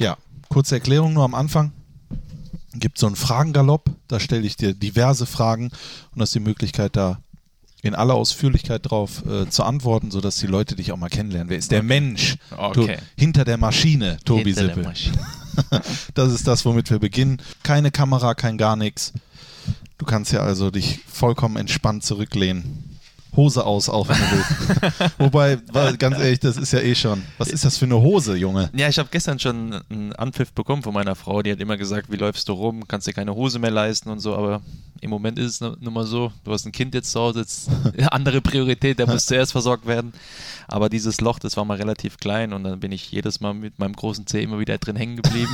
Ja, kurze Erklärung nur am Anfang. Gibt so einen Fragengalopp, da stelle ich dir diverse Fragen und hast die Möglichkeit, da in aller Ausführlichkeit drauf äh, zu antworten, sodass die Leute dich auch mal kennenlernen. Wer ist der Mensch Okay. hinter der Maschine, Tobi Hinter Sippel? Das ist das, womit wir beginnen. Keine Kamera, kein gar nichts. Du kannst ja also dich vollkommen entspannt zurücklehnen. Hose aus, auch wenn du willst. Wobei, ganz ehrlich, das ist ja eh schon. Was ist das für eine Hose, Junge? Ja, ich habe gestern schon einen Anpfiff bekommen von meiner Frau. Die hat immer gesagt, wie läufst du rum, kannst dir keine Hose mehr leisten und so. Aber im Moment ist es nu- nun mal so, du hast ein Kind jetzt zu Hause, jetzt andere Priorität, der muss zuerst versorgt werden. Aber dieses Loch, das war mal relativ klein und dann bin ich jedes Mal mit meinem großen Zeh immer wieder drin hängen geblieben.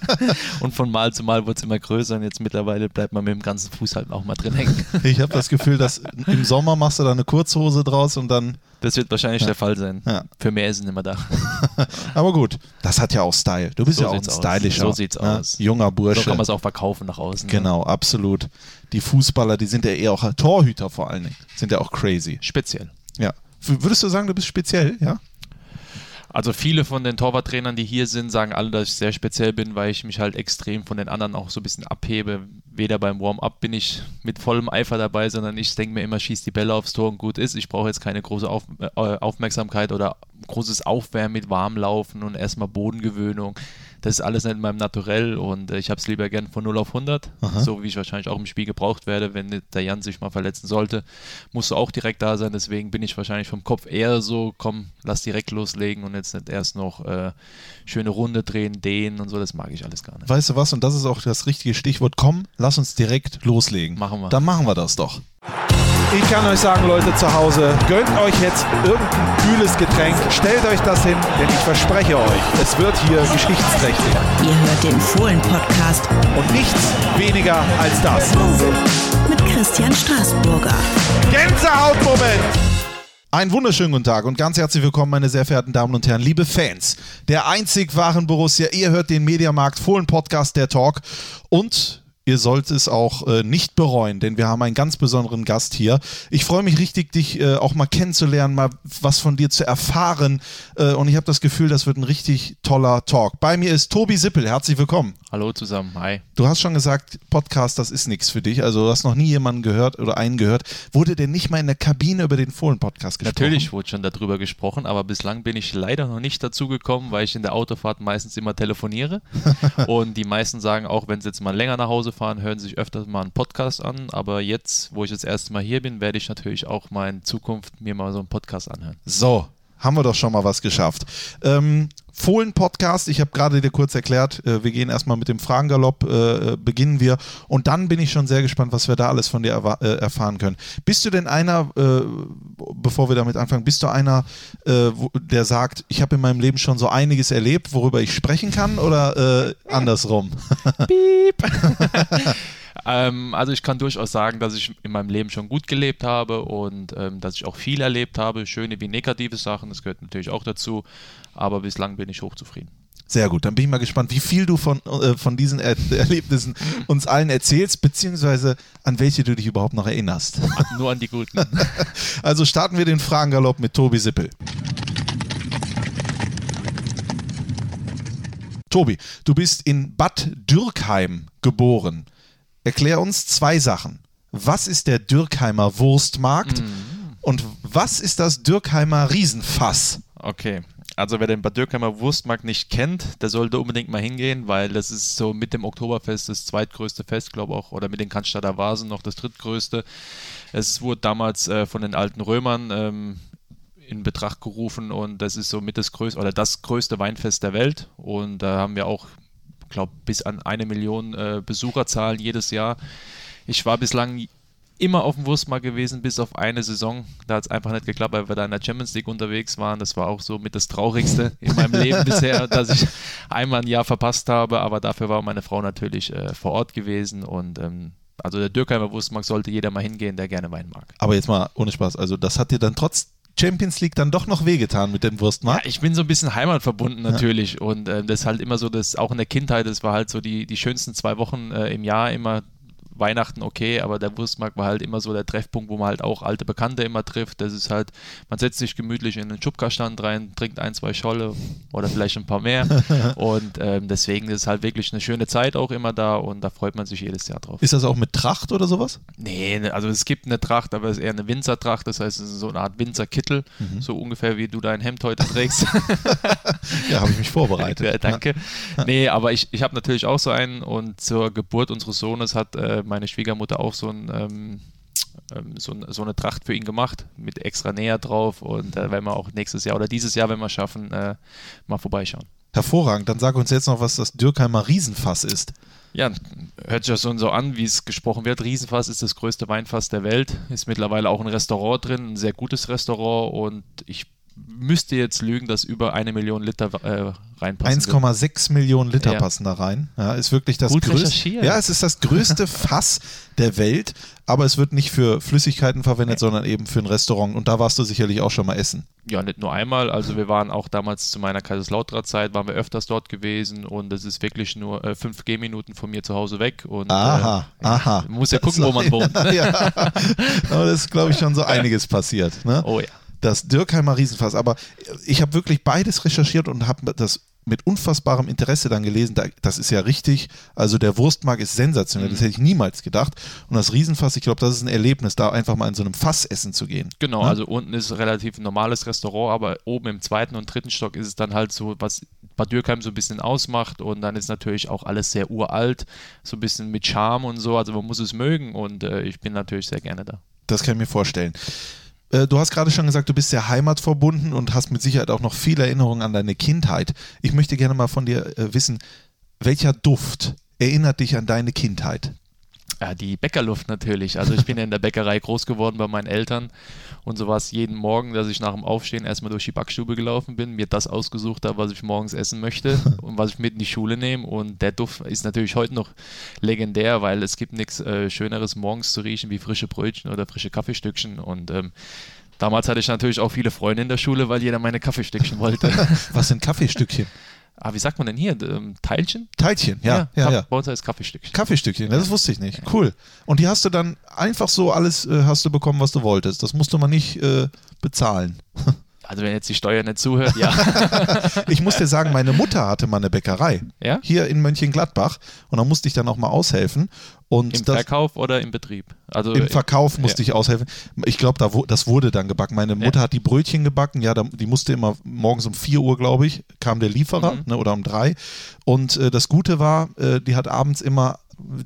und von Mal zu Mal wurde es immer größer und jetzt mittlerweile bleibt man mit dem ganzen Fuß halt auch mal drin hängen. Ich habe das Gefühl, dass im Sommer machst du da eine Kurzhose draus und dann. Das wird wahrscheinlich der Fall sein. Ja. Für mehr ist es nicht mehr da. Aber gut, das hat ja auch Style. Du bist So ja auch ein sieht's aus. stylischer, So sieht's ne, aus. junger So Bursche. kann man es auch verkaufen nach außen. ne? genau, absolut. Die Fußballer, die sind ja eher auch Torhüter vor allen Dingen, sind ja auch crazy. Speziell. Ja. Würdest du sagen, du bist speziell, ja? Also viele von den Torwarttrainern, die hier sind, sagen alle, dass ich sehr speziell bin, weil ich mich halt extrem von den anderen auch so ein bisschen abhebe. Weder beim Warm-up bin ich mit vollem Eifer dabei, sondern ich denke mir immer, schieß die Bälle aufs Tor und gut ist. Ich brauche jetzt keine große Auf äh, Aufmerksamkeit oder großes Aufwärmen mit Warmlaufen und erstmal Bodengewöhnung. Das ist alles nicht in meinem Naturell und äh, ich habe es lieber gern von 0 auf 100, Aha. so wie ich wahrscheinlich auch im Spiel gebraucht werde. Wenn der Jan sich mal verletzen sollte, musst du auch direkt da sein. Deswegen bin ich wahrscheinlich vom Kopf eher so, komm, lass direkt loslegen und jetzt nicht erst noch äh, schöne Runde drehen, dehnen und so. Das mag ich alles gar nicht. Weißt du was? Und das ist auch das richtige Stichwort. Komm, lass uns direkt loslegen. Machen wir. Dann machen wir das doch. Ich kann euch sagen, Leute zu Hause, gönnt euch jetzt irgendein kühles Getränk, stellt euch das hin, denn ich verspreche euch, es wird hier geschichtsträchtig. Ihr hört den Fohlen-Podcast Und nichts weniger als das. mit Christian Straßburger. Gänsehautmoment! Einen wunderschönen guten Tag und ganz herzlich willkommen, meine sehr verehrten Damen und Herren, liebe Fans der einzig wahren Borussia. Ihr hört den Mediamarkt Fohlen Podcast, der Talk und ihr sollt es auch äh, nicht bereuen, denn wir haben einen ganz besonderen Gast hier. Ich freue mich richtig, dich äh, auch mal kennenzulernen, mal was von dir zu erfahren äh, und ich habe das Gefühl, das wird ein richtig toller Talk. Bei mir ist Tobi Sippel, herzlich willkommen. Hallo zusammen, hi. Du hast schon gesagt, Podcast, das ist nichts für dich. Also du hast noch nie jemanden gehört oder einen gehört. Wurde denn nicht mal in der Kabine über den Fohlen-Podcast gesprochen? Natürlich wurde schon darüber gesprochen, aber bislang bin ich leider noch nicht dazu gekommen, weil ich in der Autofahrt meistens immer telefoniere. und die meisten sagen auch, wenn sie jetzt mal länger nach Hause fahren, hören sich öfters mal einen Podcast an. Aber jetzt, wo ich das erste Mal hier bin, werde ich natürlich auch mal in Zukunft mir mal so einen Podcast anhören. So, haben wir doch schon mal was geschafft. Ähm, Fohlen-Podcast, ich habe gerade dir kurz erklärt, äh, wir gehen erstmal mit dem Fragengalopp, äh, äh, beginnen wir. Und dann bin ich schon sehr gespannt, was wir da alles von dir äh, erfahren können. Bist du denn einer, äh, bevor wir damit anfangen, bist du einer, äh, wo, der sagt, ich habe in meinem Leben schon so einiges erlebt, worüber ich sprechen kann oder andersrum? Ähm, also ich kann durchaus sagen, dass ich in meinem Leben schon gut gelebt habe und ähm, dass ich auch viel erlebt habe, schöne wie negative Sachen, das gehört natürlich auch dazu, aber bislang bin ich hochzufrieden. Sehr gut, dann bin ich mal gespannt, wie viel du von, äh, von diesen er Erlebnissen uns allen erzählst, beziehungsweise an welche du dich überhaupt noch erinnerst. Nur an die Guten. Also starten wir den Fragengalopp mit Tobi Sippel. Tobi, du bist in Bad Dürkheim geboren. Erklär uns zwei Sachen. Was ist der Dürkheimer Wurstmarkt und was ist das Dürkheimer Riesenfass? Okay. Also wer den Bad Dürkheimer Wurstmarkt nicht kennt, der sollte unbedingt mal hingehen, weil das ist so mit dem Oktoberfest das zweitgrößte Fest, glaube ich auch, oder mit den Cannstatter Vasen noch das drittgrößte. Es wurde damals äh, von den alten Römern ähm, in Betracht gerufen und das ist so mit das größte oder das größte Weinfest der Welt und da haben wir auch, glaube bis an eine Million äh, Besucherzahlen jedes Jahr. Ich war bislang immer auf dem Wurstmarkt gewesen, bis auf eine Saison. Da hat es einfach nicht geklappt, weil wir da in der Champions League unterwegs waren. Das war auch so mit das Traurigste in meinem Leben bisher, dass ich einmal ein Jahr verpasst habe. Aber dafür war meine Frau natürlich äh, vor Ort gewesen. Und ähm, also der Dürkheimer Wurstmarkt sollte jeder mal hingehen, der gerne Wein mag. Aber jetzt mal ohne Spaß, also das hat dir dann trotz Champions League dann doch noch wehgetan mit dem Ja, Wurstmarkt? ich bin so ein bisschen heimatverbunden natürlich und ähm, das ist halt immer so, dass auch in der Kindheit, das war halt so die, die schönsten zwei Wochen äh, im Jahr immer Weihnachten okay, aber der Wurstmarkt war halt immer so der Treffpunkt, wo man halt auch alte Bekannte immer trifft. Das ist halt, man setzt sich gemütlich in den Schubka-Stand rein, trinkt ein, zwei Scholle oder vielleicht ein paar mehr. und ähm, deswegen ist es halt wirklich eine schöne Zeit auch immer da und da freut man sich jedes Jahr drauf. Ist das auch mit Tracht oder sowas? Nee, ne, also es gibt eine Tracht, aber es ist eher eine Winzertracht, das heißt, es ist so eine Art Winzerkittel, Mhm. so ungefähr wie du dein Hemd heute trägst. Ja, habe ich mich vorbereitet. Ja, danke. Nee, aber ich, ich habe natürlich auch so einen und zur Geburt unseres Sohnes hat äh, meine Schwiegermutter auch so, ein, ähm, ähm, so, so eine Tracht für ihn gemacht mit extra Näher drauf und äh, werden wir auch nächstes Jahr oder dieses Jahr, wenn wir schaffen, äh, mal vorbeischauen. Hervorragend. Dann sag uns jetzt noch, was das Dürkheimer Riesenfass ist. Ja, hört sich ja schon so an, wie es gesprochen wird. Riesenfass ist das größte Weinfass der Welt. Ist mittlerweile auch ein Restaurant drin, ein sehr gutes Restaurant und ich müsste jetzt lügen, dass über eine Million Liter äh, reinpassen. wird. 1,6 Millionen Liter Ja. passen da rein. Ja, ist wirklich das Gut größte. Ja, es ist das größte Fass der Welt, aber es wird nicht für Flüssigkeiten verwendet, sondern eben für ein Restaurant. Und da warst du sicherlich auch schon mal essen. Ja, nicht nur einmal. Also wir waren auch damals zu meiner Kaiserslautrer-Zeit, waren wir öfters dort gewesen und es ist wirklich nur äh, 5 Gehminuten von mir zu Hause weg. Und, Aha, äh, aha. Man muss ja gucken, wo man wohnt. ja, aber das ist, glaube ich, schon so einiges passiert. Ne? Oh ja. Das Dürkheimer Riesenfass. Aber ich habe wirklich beides recherchiert und habe das mit unfassbarem Interesse dann gelesen. Da- Das ist ja richtig. Also der Wurstmarkt ist sensationell. Das hätte ich niemals gedacht. Und das Riesenfass, ich glaube, das ist ein Erlebnis, da einfach mal in so einem Fass essen zu gehen. Genau, Ne? also unten ist relativ ein normales Restaurant, aber oben im zweiten und dritten Stock ist es dann halt so, was Bad Dürkheim so ein bisschen ausmacht und dann ist natürlich auch alles sehr uralt, so ein bisschen mit Charme und so, also man muss es mögen und äh, ich bin natürlich sehr gerne da. Das kann ich mir vorstellen. Äh, Du hast gerade schon gesagt, du bist sehr heimatverbunden und hast mit Sicherheit auch noch viele Erinnerungen an deine Kindheit. Ich möchte gerne mal von dir äh, wissen, welcher Duft erinnert dich an deine Kindheit? Ja, die Bäckerluft natürlich. Also ich bin ja in der Bäckerei groß geworden bei meinen Eltern und so war es jeden Morgen, dass ich nach dem Aufstehen erstmal durch die Backstube gelaufen bin, mir das ausgesucht habe, was ich morgens essen möchte und was ich mit in die Schule nehme. Und der Duft ist natürlich heute noch legendär, weil es gibt nichts äh, Schöneres morgens zu riechen wie frische Brötchen oder frische Kaffeestückchen. Und ähm, damals hatte ich natürlich auch viele Freunde in der Schule, weil jeder meine Kaffeestückchen wollte. Was sind Kaffeestückchen? Ah, wie sagt man denn hier? Ähm, Teilchen? Teilchen, ja, ja, Kaff- ja. Bei uns heißt Kaffeestückchen. Kaffeestückchen, das wusste ich nicht. Cool. Und die hast du dann einfach so alles äh, hast du bekommen, was du wolltest. Das musste man nicht äh, bezahlen. Also wenn jetzt die Steuer nicht zuhört, ja. Ich muss dir sagen, meine Mutter hatte mal eine Bäckerei. Ja? Hier in Mönchengladbach. Und da musste ich dann auch mal aushelfen. Und Im das, Verkauf oder im Betrieb? Also Im Verkauf musste ja. ich aushelfen. Ich glaube, da, das wurde dann gebacken. Meine Mutter hat die Brötchen gebacken. Ja, die musste immer morgens um 4 Uhr, glaube ich, kam der Lieferer Mhm. ne, oder um 3. Und äh, das Gute war, äh, die hat abends immer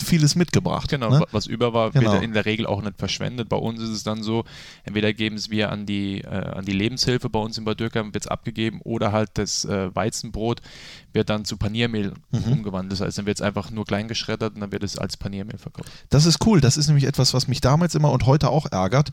vieles mitgebracht. Genau, ne? wa- was über war, Genau. wird in der Regel auch nicht verschwendet. Bei uns ist es dann so, entweder geben es wir an die, äh, an die Lebenshilfe bei uns in Bad Dürkheim, wird es abgegeben, oder halt das äh, Weizenbrot wird dann zu Paniermehl Mhm. umgewandelt. Das heißt, dann wird es einfach nur klein geschreddert und dann wird es als Paniermehl verkauft. Das ist cool. Das ist nämlich etwas, was mich damals immer und heute auch ärgert.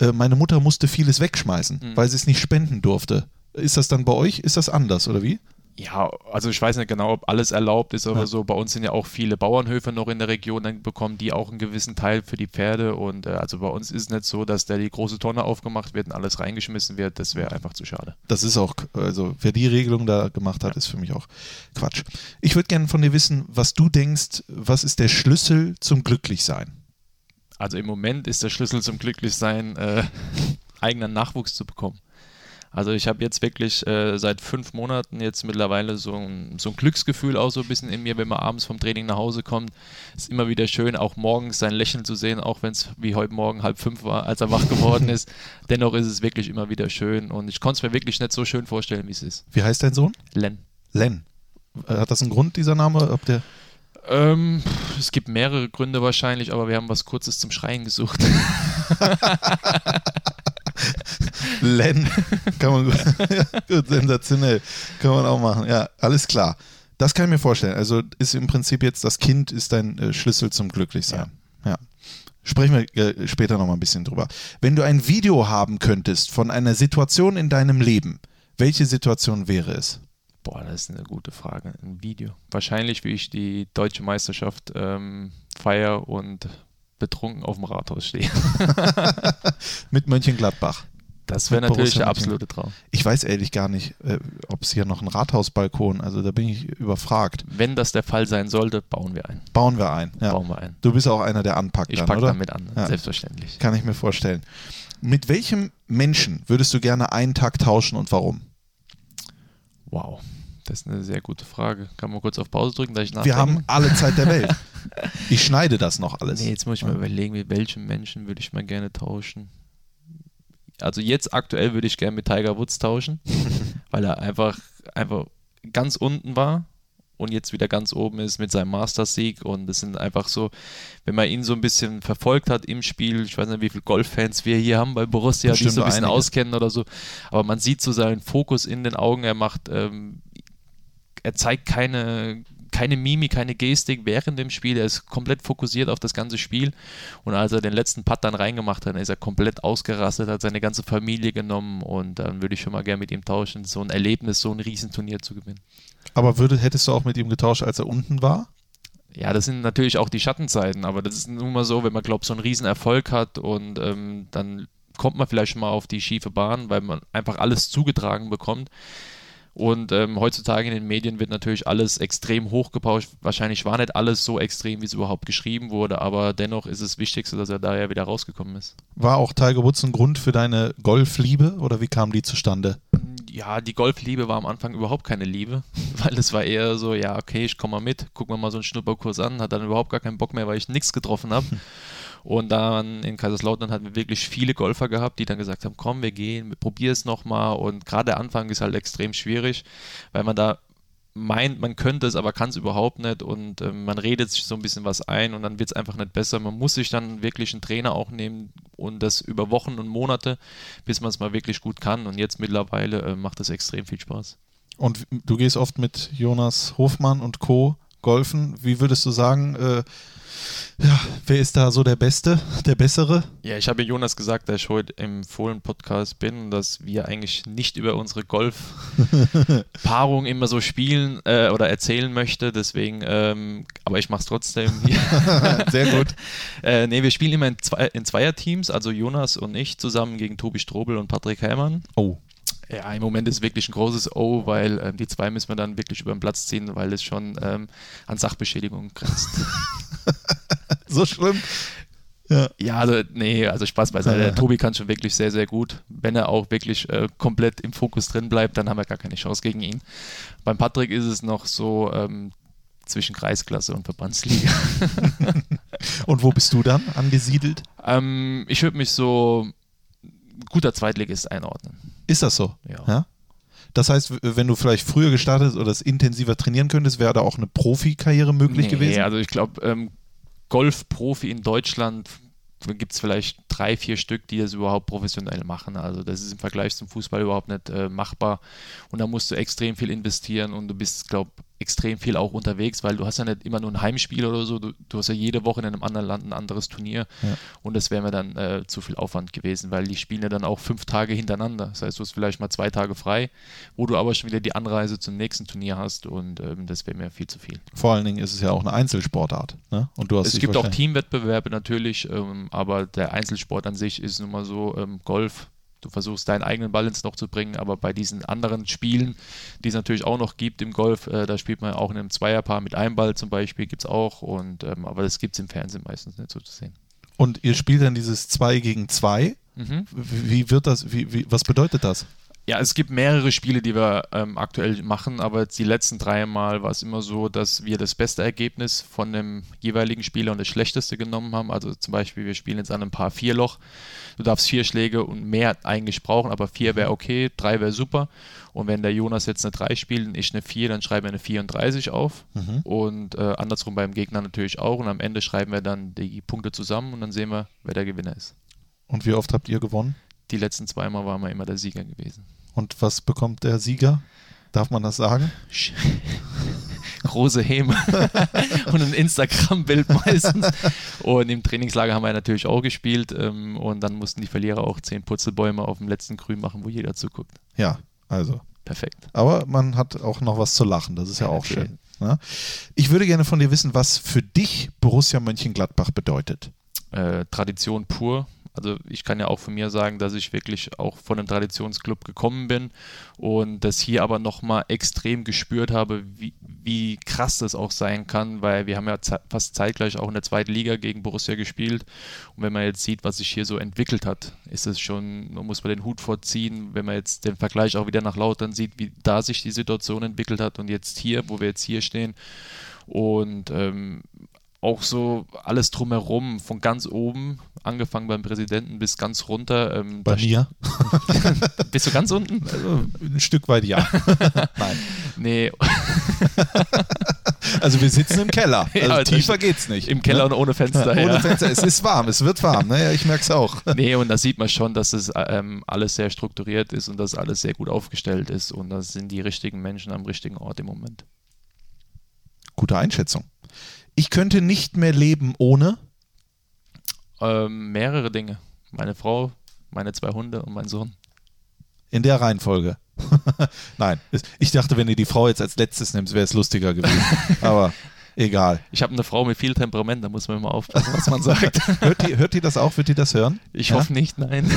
Äh, meine Mutter musste vieles wegschmeißen, Mhm. weil sie es nicht spenden durfte. Ist das dann bei euch? Ist das anders oder wie? Ja, also ich weiß nicht genau, ob alles erlaubt ist, aber Ja. so bei uns sind ja auch viele Bauernhöfe noch in der Region, dann bekommen die auch einen gewissen Teil für die Pferde und äh, also bei uns ist es nicht so, dass da die große Tonne aufgemacht wird und alles reingeschmissen wird, das wäre einfach zu schade. Das ist auch, also wer die Regelung da gemacht hat, ist für mich auch Quatsch. Ich würde gerne von dir wissen, was du denkst, was ist der Schlüssel zum Glücklichsein? Also im Moment ist der Schlüssel zum Glücklichsein, äh, eigenen Nachwuchs zu bekommen. Also ich habe jetzt wirklich äh, seit fünf Monaten jetzt mittlerweile so ein, so ein Glücksgefühl auch so ein bisschen in mir, wenn man abends vom Training nach Hause kommt. Ist immer wieder schön, auch morgens sein Lächeln zu sehen, auch wenn es wie heute Morgen halb fünf war, als er wach geworden ist. Dennoch ist es wirklich immer wieder schön und ich konnte es mir wirklich nicht so schön vorstellen, wie es ist. Wie heißt dein Sohn? Len. Len. Äh, Hat das einen Grund, dieser Name? Ob der Ähm, es gibt mehrere Gründe wahrscheinlich, aber wir haben was Kurzes zum Schreien gesucht. Len. Kann man gut, ja, gut, sensationell. Kann man auch machen. Ja, alles klar. Das kann ich mir vorstellen. Also ist im Prinzip jetzt das Kind ist dein äh, Schlüssel zum Glücklichsein. Ja. Sprechen wir äh, später noch mal ein bisschen drüber. Wenn du ein Video haben könntest von einer Situation in deinem Leben, welche Situation wäre es? Boah, das ist eine gute Frage. Ein Video. Wahrscheinlich, wie ich die deutsche Meisterschaft ähm, feier und betrunken auf dem Rathaus stehe. Mit Mönchengladbach. Das wäre natürlich der absolute Traum. Ich weiß ehrlich gar nicht, äh, ob es hier noch einen Rathausbalkon, also da bin ich überfragt. Wenn das der Fall sein sollte, bauen wir ein. Bauen wir ein. Ja. Bauen wir ein. Du bist auch einer, der anpackt Ich dann, packe oder? damit an, Ja. selbstverständlich. Kann ich mir vorstellen. Mit welchem Menschen würdest du gerne einen Tag tauschen und warum? Wow, das ist eine sehr gute Frage. Kann man kurz auf Pause drücken, dass ich nachdenke? Wir haben alle Zeit der Welt. Ich schneide das noch alles. Nee, jetzt muss ich mal überlegen, mit welchen Menschen würde ich mal gerne tauschen. Also jetzt aktuell würde ich gerne mit Tiger Woods tauschen, weil er einfach, einfach ganz unten war und jetzt wieder ganz oben ist mit seinem Masters-Sieg. Und das sind einfach so, wenn man ihn so ein bisschen verfolgt hat im Spiel, ich weiß nicht, wie viele Golffans wir hier haben bei Borussia, die Bestimmt so ein bisschen einige. auskennen oder so. Aber man sieht so seinen Fokus in den Augen, er macht, ähm, er zeigt keine, keine Mimik, keine Gestik während dem Spiel. Er ist komplett fokussiert auf das ganze Spiel. Und als er den letzten Putt dann reingemacht hat, ist er komplett ausgerastet, hat seine ganze Familie genommen und dann würde ich schon mal gerne mit ihm tauschen, so ein Erlebnis, so ein Riesenturnier zu gewinnen. Aber würde, hättest du auch mit ihm getauscht, als er unten war? Ja, das sind natürlich auch die Schattenseiten, aber das ist nun mal so, wenn man glaubt, so einen Riesenerfolg hat und ähm, dann kommt man vielleicht schon mal auf die schiefe Bahn, weil man einfach alles zugetragen bekommt. Und ähm, heutzutage in den Medien wird natürlich alles extrem hochgepauscht. Wahrscheinlich war nicht alles so extrem, wie es überhaupt geschrieben wurde, aber dennoch ist es Wichtigste, dass er da ja wieder rausgekommen ist. War auch Tiger Woods ein Grund für deine Golfliebe oder wie kam die zustande? Ja, die Golfliebe war am Anfang überhaupt keine Liebe, weil es war eher so, ja, okay, ich komme mal mit, guck mir mal so einen Schnupperkurs an, hat dann überhaupt gar keinen Bock mehr, weil ich nichts getroffen habe. Und dann in Kaiserslautern hatten wir wirklich viele Golfer gehabt, die dann gesagt haben, komm, wir gehen, probier es nochmal. Und gerade der Anfang ist halt extrem schwierig, weil man da meint, man könnte es, aber kann es überhaupt nicht und ähm, man redet sich so ein bisschen was ein und dann wird es einfach nicht besser. Man muss sich dann wirklich einen Trainer auch nehmen und das über Wochen und Monate, bis man es mal wirklich gut kann. Und jetzt mittlerweile äh, macht es extrem viel Spaß. Und du gehst oft mit Jonas Hofmann und Co. golfen. Wie würdest du sagen, äh, ja, wer ist da so der Beste, der Bessere? Ja, ich habe Jonas gesagt, dass ich heute im Fohlen-Podcast bin dass wir eigentlich nicht über unsere Golf-Paarung immer so spielen äh, oder erzählen möchte. Deswegen, ähm, aber ich mache es trotzdem. Sehr gut. äh, nee, wir spielen immer in, zwei, in Zweierteams, also Jonas und ich zusammen gegen Tobi Strobel und Patrick Hellmann. Oh, Ja, im Moment ist wirklich ein großes O, weil ähm, die zwei müssen wir dann wirklich über den Platz ziehen, weil es schon ähm, an Sachbeschädigung grenzt. so schlimm. Ja, also nee, also Spaß beiseite. Ja. Der Tobi kann schon wirklich sehr, sehr gut. Wenn er auch wirklich äh, komplett im Fokus drin bleibt, dann haben wir gar keine Chance gegen ihn. Beim Patrick ist es noch so ähm, zwischen Kreisklasse und Verbandsliga. Und wo bist du dann angesiedelt? ähm, ich würde mich so guter Zweitligist einordnen. Ist das so? Ja. Das heißt, wenn du vielleicht früher gestartet oder es intensiver trainieren könntest, wäre da auch eine Profikarriere möglich Nee, gewesen? Also ich glaube, ähm, Golfprofi in Deutschland gibt es vielleicht drei, vier Stück, die das überhaupt professionell machen. Also das ist im Vergleich zum Fußball überhaupt nicht äh, machbar. Und da musst du extrem viel investieren und du bist, glaube extrem viel auch unterwegs, weil du hast ja nicht immer nur ein Heimspiel oder so, du, du hast ja jede Woche in einem anderen Land ein anderes Turnier Ja. und das wäre mir dann äh, zu viel Aufwand gewesen, weil die spielen ja dann auch fünf Tage hintereinander. Das heißt, du hast vielleicht mal zwei Tage frei, wo du aber schon wieder die Anreise zum nächsten Turnier hast und ähm, das wäre mir viel zu viel. Vor allen Dingen ist es ja auch eine Einzelsportart. Ne? Und du hast Es gibt auch Teamwettbewerbe natürlich, ähm, aber der Einzelsport an sich ist nun mal so ähm, Golf. Du versuchst deinen eigenen Ball ins Loch zu bringen, aber bei diesen anderen Spielen, die es natürlich auch noch gibt im Golf, äh, da spielt man auch in einem Zweierpaar mit einem Ball zum Beispiel, gibt es auch, und, ähm, aber das gibt es im Fernsehen meistens nicht so zu sehen. Und ihr spielt dann dieses 2 gegen 2. Mhm. Wie wird das, wie, wie, was bedeutet das? Ja, es gibt mehrere Spiele, die wir ähm, aktuell machen, aber die letzten drei Mal war es immer so, dass wir das beste Ergebnis von dem jeweiligen Spieler und das schlechteste genommen haben. Also zum Beispiel, wir spielen jetzt an einem Paar Vierloch. Du darfst vier Schläge und mehr eigentlich brauchen, aber vier wäre okay, drei wäre super. Und wenn der Jonas jetzt eine 3 spielt und ich eine 4, dann schreiben wir eine 34 auf. Mhm. Und äh, andersrum beim Gegner natürlich auch. Und am Ende schreiben wir dann die Punkte zusammen und dann sehen wir, wer der Gewinner ist. Und wie oft habt ihr gewonnen? Die letzten zweimal waren wir immer der Sieger gewesen. Und was bekommt der Sieger? Darf man das sagen? große Häme und ein Instagram-Bild meistens. Und im Trainingslager haben wir natürlich auch gespielt ähm, und dann mussten die Verlierer auch zehn Putzelbäume auf dem letzten Grün machen, wo jeder zuguckt. Ja, also. Perfekt. Aber man hat auch noch was zu lachen. Das ist ja, Ja, auch natürlich. schön. Ne? Ich würde gerne von dir wissen, was für dich Borussia Mönchengladbach bedeutet. Äh, Tradition pur. Also ich kann ja auch von mir sagen, dass ich wirklich auch von einem Traditionsclub gekommen bin und das hier aber nochmal extrem gespürt habe, wie, wie krass das auch sein kann, weil wir haben ja fast zeitgleich auch in der zweiten Liga gegen Borussia gespielt. Und wenn man jetzt sieht, was sich hier so entwickelt hat, ist es schon, man muss man den Hut vorziehen, wenn man jetzt den Vergleich auch wieder nach Lautern sieht, wie da sich die Situation entwickelt hat und jetzt hier, wo wir jetzt hier stehen. Und ähm, auch so alles drumherum, von ganz oben, angefangen beim Präsidenten bis ganz runter. Ähm, Bei mir? bist du ganz unten? Also, ein Stück weit ja. Nein. Nee. also wir sitzen im Keller. Also Ja, tiefer geht's nicht. Im Keller ne? und ohne Fenster. Ohne ja. Fenster. Es ist warm, es wird warm. Ne? Ja, ich merke es auch. Nee, und da sieht man schon, dass es ähm, alles sehr strukturiert ist und dass alles sehr gut aufgestellt ist und das sind die richtigen Menschen am richtigen Ort im Moment. Gute Einschätzung. Ich könnte nicht mehr leben ohne. Ähm, mehrere Dinge. Meine Frau, meine zwei Hunde und mein Sohn. In der Reihenfolge. Nein, ich dachte, wenn ihr die Frau jetzt als letztes nimmst, wäre es lustiger gewesen. Aber egal. Ich habe eine Frau mit viel Temperament, da muss man immer aufpassen, was man sagt. Hört die, hört die das auch? Wird die das hören? Ich Ja? hoffe nicht, nein.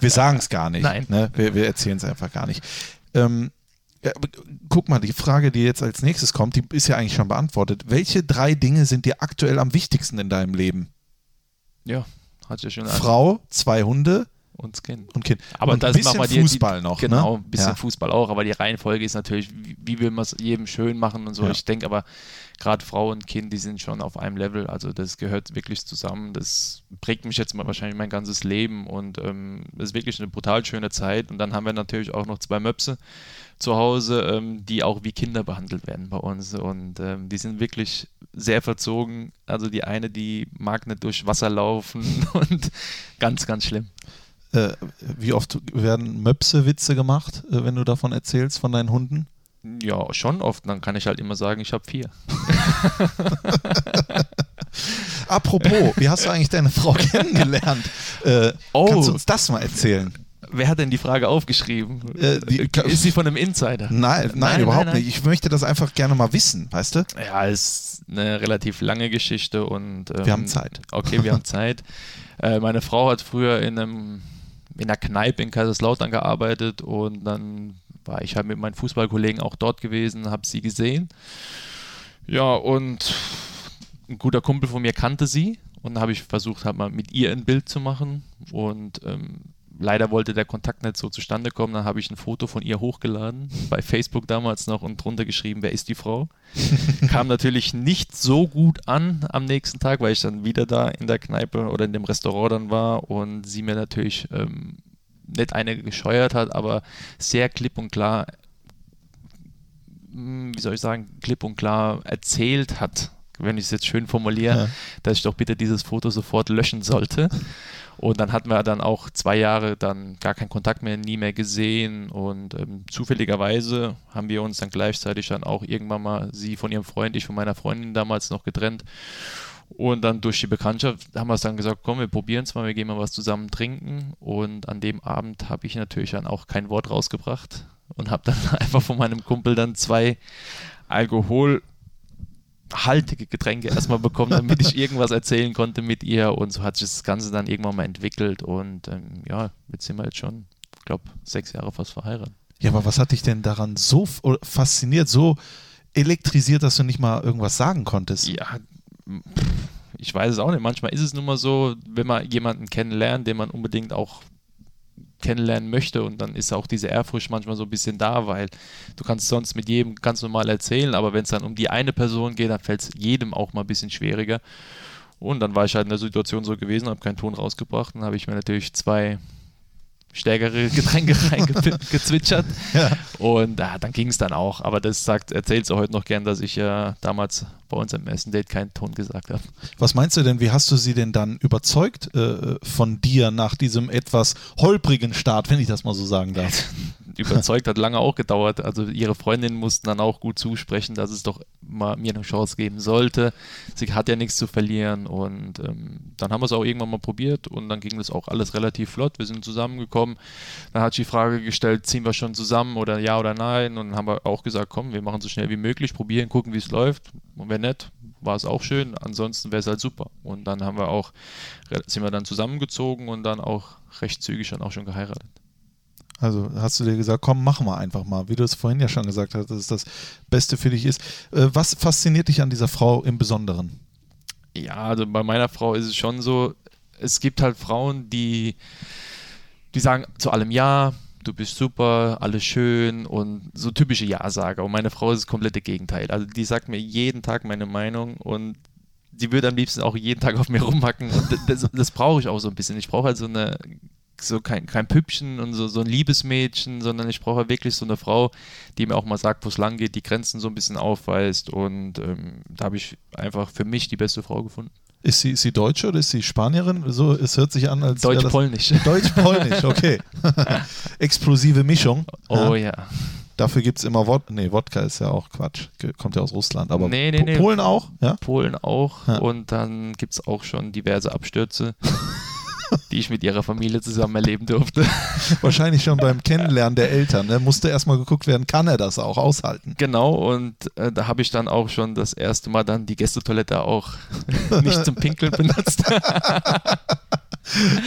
Wir sagen es gar nicht. Nein. Ne? Wir, wir erzählen es einfach gar nicht. Ähm, ja, aber guck mal, die Frage, die jetzt als nächstes kommt, die ist ja eigentlich schon beantwortet. Welche drei Dinge sind dir aktuell am wichtigsten in deinem Leben? Ja, hat ja schon Frau, zwei Hunde uns Kind. und Kind. Aber und das ein bisschen machen wir Fußball die, noch. Genau, ne? ein bisschen ja. Fußball auch, aber die Reihenfolge ist natürlich, wie, wie will man es jedem schön machen und so. Ja. Ich denke aber, gerade Frau und Kind, die sind schon auf einem Level. Also das gehört wirklich zusammen. Das prägt mich jetzt mal wahrscheinlich mein ganzes Leben und ähm, das ist wirklich eine brutal schöne Zeit. Und dann haben wir natürlich auch noch zwei Möpse zu Hause, ähm, die auch wie Kinder behandelt werden bei uns. Und ähm, die sind wirklich sehr verzogen. Also die eine, die mag nicht durch Wasser laufen und ganz, ganz schlimm. Äh, wie oft werden Möpse-Witze gemacht, äh, wenn du davon erzählst, von deinen Hunden? Ja, schon oft. Dann kann ich halt immer sagen, ich habe vier. Apropos, wie hast du eigentlich deine Frau kennengelernt? Äh, Oh. Kannst du uns das mal erzählen? Wer hat denn die Frage aufgeschrieben? Äh, die- ist sie von einem Insider? Nein, nein, überhaupt nicht. Ich möchte das einfach gerne mal wissen, weißt du? Ja, es ist eine relativ lange Geschichte und ähm, Wir haben Zeit. Okay, wir haben Zeit. Äh, meine Frau hat früher in einem in einer Kneipe in Kaiserslautern gearbeitet und dann war ich halt mit meinen Fußballkollegen auch dort gewesen, habe sie gesehen. Ja, und ein guter Kumpel von mir kannte sie und dann habe ich versucht, halt mal mit ihr ein Bild zu machen und ähm, leider wollte der Kontakt nicht so zustande kommen. Dann habe ich ein Foto von ihr hochgeladen, bei Facebook damals noch und drunter geschrieben, wer ist die Frau? Kam natürlich nicht so gut an am nächsten Tag, weil ich dann wieder da in der Kneipe oder in dem Restaurant dann war und sie mir natürlich ähm, nicht eine gescheuert hat, aber sehr klipp und klar, mh, wie soll ich sagen, klipp und klar erzählt hat, wenn ich es jetzt schön formuliere, Ja. dass ich doch bitte dieses Foto sofort löschen sollte. Und dann hatten wir dann auch zwei Jahre dann gar keinen Kontakt mehr, nie mehr gesehen. Und ähm, zufälligerweise haben wir uns dann gleichzeitig dann auch irgendwann mal sie von ihrem Freund, ich von meiner Freundin damals noch getrennt. Und dann durch die Bekanntschaft haben wir es dann gesagt, komm, wir probieren es mal, wir gehen mal was zusammen trinken. Und an dem Abend habe ich natürlich dann auch kein Wort rausgebracht und habe dann einfach von meinem Kumpel dann zwei Alkohol haltige Getränke erstmal bekommen, damit ich irgendwas erzählen konnte mit ihr und so hat sich das Ganze dann irgendwann mal entwickelt und ähm, ja, jetzt sind wir jetzt schon, ich glaube, sechs Jahre fast verheiratet. Ja, aber was hat dich denn daran so fasziniert, so elektrisiert, dass du nicht mal irgendwas sagen konntest? Ja, ich weiß es auch nicht. Manchmal ist es nun mal so, wenn man jemanden kennenlernt, den man unbedingt auch kennenlernen möchte und dann ist auch diese Ehrfurcht manchmal so ein bisschen da, weil du kannst sonst mit jedem ganz normal erzählen, aber wenn es dann um die eine Person geht, dann fällt es jedem auch mal ein bisschen schwieriger. Und dann war ich halt in der Situation so gewesen, habe keinen Ton rausgebracht, dann habe ich mir natürlich zwei stärkere Getränke reingezwitschert Ja. und ah, dann ging es dann auch. Aber das sagt, erzählt sie heute noch gern, dass ich ja damals bei uns am ersten Date keinen Ton gesagt habe. Was meinst du denn, wie hast du sie denn dann überzeugt äh, von dir nach diesem etwas holprigen Start, wenn ich das mal so sagen darf? Überzeugt hat lange auch gedauert. Also ihre Freundinnen mussten dann auch gut zusprechen, dass es doch mal mir eine Chance geben sollte. Sie hat ja nichts zu verlieren und ähm, dann haben wir es auch irgendwann mal probiert und dann ging das auch alles relativ flott. Wir sind zusammengekommen. Dann hat sie die Frage gestellt, ziehen wir schon zusammen oder ja oder nein? Und dann haben wir auch gesagt, komm, wir machen so schnell wie möglich, probieren, gucken, wie es läuft. Und wenn nicht, war es auch schön. Ansonsten wäre es halt super. Und dann haben wir auch, sind wir dann zusammengezogen und dann auch recht zügig dann auch schon geheiratet. Also hast du dir gesagt, komm, machen wir einfach mal, wie du es vorhin ja schon gesagt hast, dass es das Beste für dich ist. Äh, was fasziniert dich an dieser Frau im Besonderen? Ja, also bei meiner Frau ist es schon so, es gibt halt Frauen, die, die sagen zu allem Ja, du bist super, alles schön und so typische Ja-Sager. Und meine Frau ist das komplette Gegenteil. Also die sagt mir jeden Tag meine Meinung und die würde am liebsten auch jeden Tag auf mir rumhacken. Und das, das brauche ich auch so ein bisschen. Ich brauche halt so eine so kein, kein Püppchen und so, so ein Liebesmädchen, sondern ich brauche wirklich so eine Frau, die mir auch mal sagt, wo es lang geht, die Grenzen so ein bisschen aufweist und ähm, da habe ich einfach für mich die beste Frau gefunden. Ist sie, ist sie Deutsche oder ist sie Spanierin? So, es hört sich an als. Deutsch-Polnisch. Deutsch-Polnisch, okay. Explosive Mischung. Oh ja. ja. Dafür gibt es immer Wodka. Nee, Wodka ist ja auch Quatsch. Kommt ja aus Russland. Aber nee, nee, nee. Polen auch? Ja? Polen auch. Ja. Und dann gibt es auch schon diverse Abstürze. die ich mit ihrer Familie zusammen erleben durfte. Wahrscheinlich schon beim Kennenlernen der Eltern. Ne? Musste erstmal geguckt werden, kann er das auch aushalten? Genau, und äh, da habe ich dann auch schon das erste Mal dann die Gästetoilette auch nicht zum Pinkeln benutzt.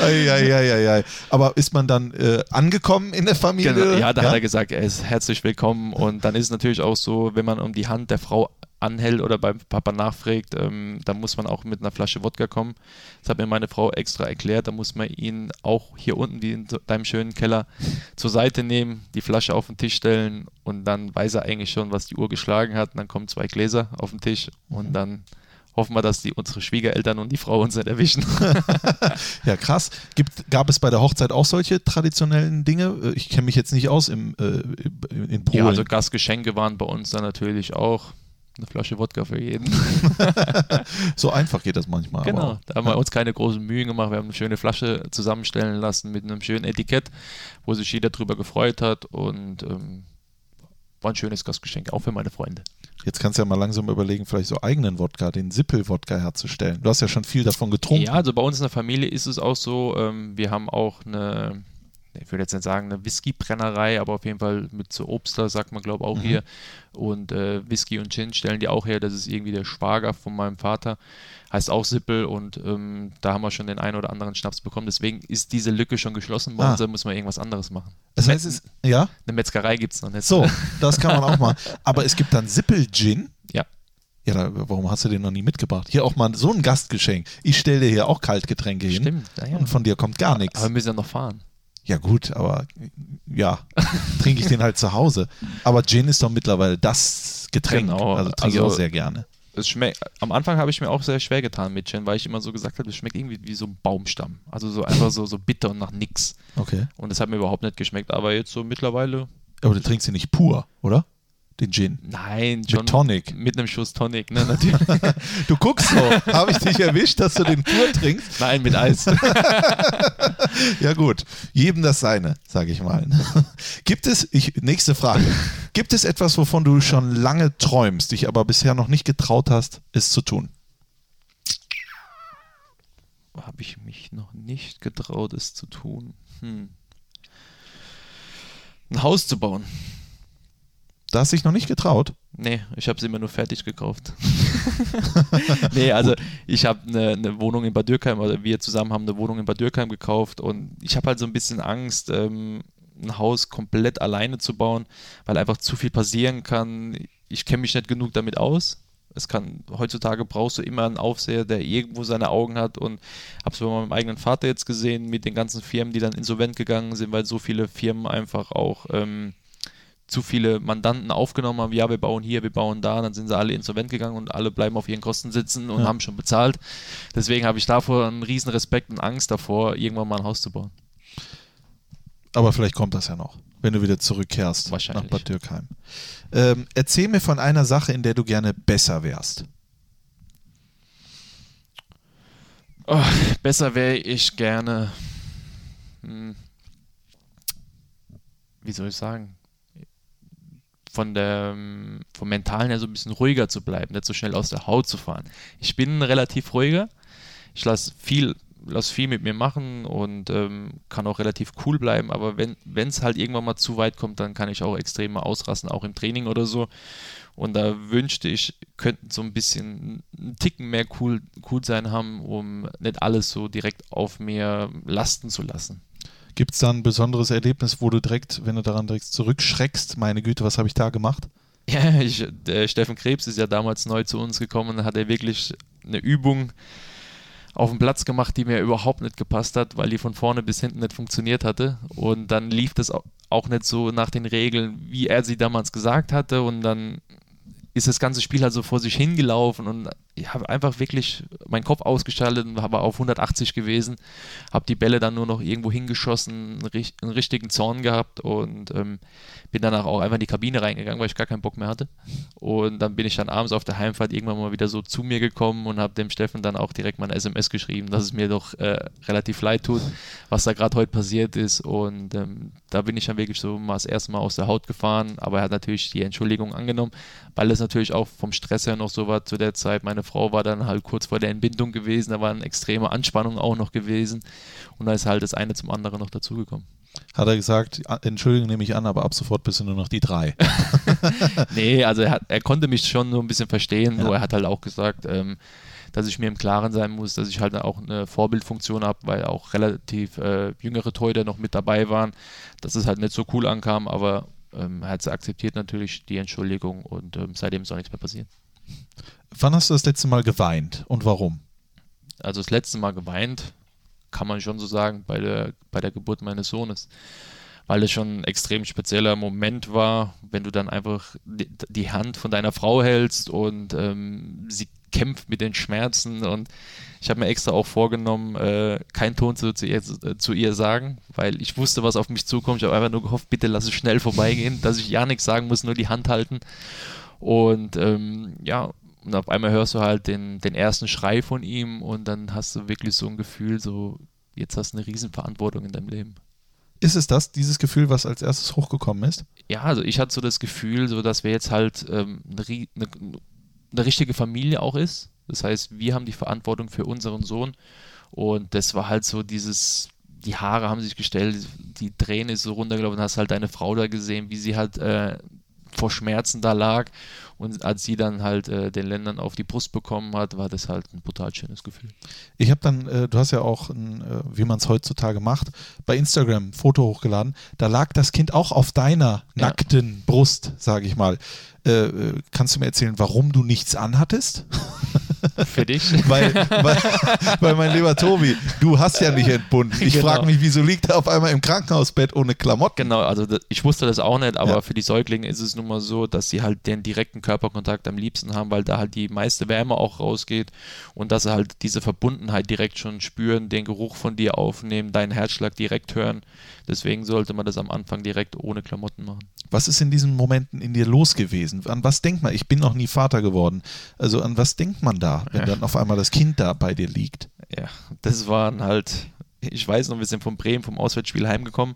Eieieiei. Aber ist man dann äh, angekommen in der Familie? Genau, ja, da ja? hat er gesagt, er ist herzlich willkommen. Und dann ist es natürlich auch so, wenn man um die Hand der Frau anhält oder beim Papa nachfragt, ähm, da muss man auch mit einer Flasche Wodka kommen. Das hat mir meine Frau extra erklärt. Da muss man ihn auch hier unten, wie in deinem schönen Keller, zur Seite nehmen, die Flasche auf den Tisch stellen und dann weiß er eigentlich schon, was die Uhr geschlagen hat. Und dann kommen zwei Gläser auf den Tisch und mhm. dann hoffen wir, dass die unsere Schwiegereltern und die Frau uns nicht erwischen. ja, krass. Gibt, gab es bei der Hochzeit auch solche traditionellen Dinge? Äh, ich kenne mich jetzt nicht aus im, äh, in Polen. Ja, also Gastgeschenke waren bei uns dann natürlich auch. Eine Flasche Wodka für jeden. so einfach geht das manchmal. Genau, aber. da haben wir uns keine großen Mühen gemacht. Wir haben eine schöne Flasche zusammenstellen lassen mit einem schönen Etikett, wo sich jeder drüber gefreut hat und ähm, war ein schönes Gastgeschenk, auch für meine Freunde. Jetzt kannst du ja mal langsam überlegen, vielleicht so eigenen Wodka, den Sippel-Wodka herzustellen. Du hast ja schon viel davon getrunken. Ja, also bei uns in der Familie ist es auch so, ähm, wir haben auch eine ich würde jetzt nicht sagen eine Whisky-Brennerei, aber auf jeden Fall mit so Obstler, sagt man glaube ich auch mhm. hier. Und äh, Whisky und Gin stellen die auch her. Das ist irgendwie der Schwager von meinem Vater. Heißt auch Sippel und ähm, da haben wir schon den einen oder anderen Schnaps bekommen. Deswegen ist diese Lücke schon geschlossen worden. Ah. Da muss man irgendwas anderes machen. Das heißt, es, ja? Eine Metzgerei gibt es noch nicht. So, das kann man auch machen. Aber es gibt dann Sippel-Gin. Ja. Ja, da, warum hast du den noch nie mitgebracht? Hier auch mal so ein Gastgeschenk. Ich stelle dir hier auch Kaltgetränke hin. Stimmt, ja, ja. Und von dir kommt gar nichts. Aber wir müssen ja noch fahren. Ja, gut, aber ja, trinke ich den halt zu Hause. Aber Gin ist doch mittlerweile das Getränk. Genau. Also trinke also, ich auch sehr gerne. Es schmeckt, am Anfang habe ich mir auch sehr schwer getan mit Gin, weil ich immer so gesagt habe, es schmeckt irgendwie wie so ein Baumstamm. Also so einfach so, so bitter und nach nix. Okay. Und das hat mir überhaupt nicht geschmeckt. Aber jetzt so mittlerweile. Aber du trinkst ihn nicht pur, oder? Den Gin. Nein, John. Mit Tonic. Mit einem Schuss Tonic, ne, natürlich. du guckst so. Habe ich dich erwischt, dass du den pur trinkst? Nein, mit Eis. ja, gut. Jedem das seine, sage ich mal. Gibt es, ich, nächste Frage. Gibt es etwas, wovon du schon lange träumst, dich aber bisher noch nicht getraut hast, es zu tun? Habe ich mich noch nicht getraut, es zu tun? Hm. Ein Haus zu bauen. Da hast du dich noch nicht getraut? Nee, ich habe sie immer nur fertig gekauft. nee, also ich habe eine, eine, Wohnung in Bad Dürkheim, oder wir zusammen haben eine Wohnung in Bad Dürkheim gekauft und ich habe halt so ein bisschen Angst, ähm, ein Haus komplett alleine zu bauen, weil einfach zu viel passieren kann. Ich kenne mich nicht genug damit aus. Es kann, heutzutage brauchst du immer einen Aufseher, der irgendwo seine Augen hat und habe es bei meinem eigenen Vater jetzt gesehen mit den ganzen Firmen, die dann insolvent gegangen sind, weil so viele Firmen einfach auch ähm, zu viele Mandanten aufgenommen haben, ja, wir bauen hier, wir bauen da, dann sind sie alle insolvent gegangen und alle bleiben auf ihren Kosten sitzen und ja. haben schon bezahlt. Deswegen habe ich davor einen riesen Respekt und Angst davor, irgendwann mal ein Haus zu bauen. Aber vielleicht kommt das ja noch, wenn du wieder zurückkehrst nach Bad Dürkheim. Ähm, erzähl mir von einer Sache, in der du gerne besser wärst. Oh, besser wäre ich gerne. Hm, wie soll ich sagen? Von der, vom Mentalen her so ein bisschen ruhiger zu bleiben, nicht so schnell aus der Haut zu fahren. Ich bin relativ ruhiger. Ich lasse viel, lass viel mit mir machen und ähm, kann auch relativ cool bleiben, aber wenn es halt irgendwann mal zu weit kommt, dann kann ich auch extrem ausrasten, auch im Training oder so. Und da wünschte ich, könnten so ein bisschen einen Ticken mehr cool, cool sein haben, um nicht alles so direkt auf mir lasten zu lassen. Gibt es da ein besonderes Erlebnis, wo du direkt, wenn du daran direkt zurückschreckst, meine Güte, was habe ich da gemacht? Ja, ich, der Steffen Krebs ist ja damals neu zu uns gekommen und hat er wirklich eine Übung auf dem Platz gemacht, die mir überhaupt nicht gepasst hat, weil die von vorne bis hinten nicht funktioniert hatte. Und dann lief das auch nicht so nach den Regeln, wie er sie damals gesagt hatte. Und dann ist das ganze Spiel halt so vor sich hingelaufen und ich habe einfach wirklich meinen Kopf ausgeschaltet und war auf 180 gewesen, habe die Bälle dann nur noch irgendwo hingeschossen, einen, richtigen Zorn gehabt und ähm, bin danach auch einfach in die Kabine reingegangen, weil ich gar keinen Bock mehr hatte. Und dann bin ich dann abends auf der Heimfahrt irgendwann mal wieder so zu mir gekommen und habe dem Steffen dann auch direkt mal ein SMS geschrieben, dass es mir doch äh, relativ leid tut, was da gerade heute passiert ist. Und ähm, da bin ich dann wirklich so mal das erste Mal aus der Haut gefahren, aber er hat natürlich die Entschuldigung angenommen, weil es natürlich auch vom Stress her noch so war zu der Zeit. Meine Frau war dann halt kurz vor der Entbindung gewesen, da war eine extreme Anspannung auch noch gewesen und da ist halt das eine zum anderen noch dazugekommen. Hat er gesagt, Entschuldigung, nehme ich an, aber ab sofort bist du nur noch die drei. nee, also er, hat, er konnte mich schon nur ein bisschen verstehen, ja. nur er hat halt auch gesagt, ähm, dass ich mir im Klaren sein muss, dass ich halt auch eine Vorbildfunktion habe, weil auch relativ äh, jüngere Torhüter noch mit dabei waren, dass es halt nicht so cool ankam, aber ähm, er hat akzeptiert natürlich die Entschuldigung und ähm, seitdem ist auch nichts mehr passiert. Wann hast du das letzte Mal geweint und warum? Also das letzte Mal geweint, kann man schon so sagen, bei der, bei der Geburt meines Sohnes. Weil es schon ein extrem spezieller Moment war, wenn du dann einfach die, Hand von deiner Frau hältst und ähm, sie kämpft mit den Schmerzen und ich habe mir extra auch vorgenommen, äh, keinen Ton zu, zu, ihr, zu, ihr, sagen, weil ich wusste, was auf mich zukommt. Ich habe einfach nur gehofft, bitte lass es schnell vorbeigehen, dass ich ja nichts sagen muss, nur die Hand halten. Und ähm, ja, und auf einmal hörst du halt den, den ersten Schrei von ihm und dann hast du wirklich so ein Gefühl, so, jetzt hast du eine Riesenverantwortung in deinem Leben. Ist es das, dieses Gefühl, was als erstes hochgekommen ist? Ja, also ich hatte so das Gefühl, so dass wir jetzt halt ähm, eine, eine, eine richtige Familie auch ist. Das heißt, wir haben die Verantwortung für unseren Sohn und das war halt so dieses, die Haare haben sich gestellt, die Träne ist so runtergelaufen, hast halt deine Frau da gesehen, wie sie halt äh, vor Schmerzen da lag. Und als sie dann halt äh, den Ländern auf die Brust bekommen hat, war das halt ein brutal schönes Gefühl. Ich habe dann, äh, du hast ja auch, ein, äh, wie man es heutzutage macht, bei Instagram ein Foto hochgeladen. Da lag das Kind auch auf deiner ja. nackten Brust, sage ich mal. Äh, äh, kannst du mir erzählen, warum du nichts anhattest? Für dich? weil, weil, weil, mein lieber Tobi, du hast ja nicht entbunden. Ich genau. frage mich, wieso liegt er auf einmal im Krankenhausbett ohne Klamotten? Genau, also ich wusste das auch nicht, aber ja. für die Säuglinge ist es nun mal so, dass sie halt den direkten Körperkontakt am liebsten haben, weil da halt die meiste Wärme auch rausgeht und dass sie halt diese Verbundenheit direkt schon spüren, den Geruch von dir aufnehmen, deinen Herzschlag direkt hören. Deswegen sollte man das am Anfang direkt ohne Klamotten machen. Was ist in diesen Momenten in dir los gewesen? An was denkt man? Ich bin noch nie Vater geworden. Also an was denkt man da, wenn ja. dann auf einmal das Kind da bei dir liegt? Ja, das waren halt, ich weiß noch, wir sind von Bremen vom Auswärtsspiel heimgekommen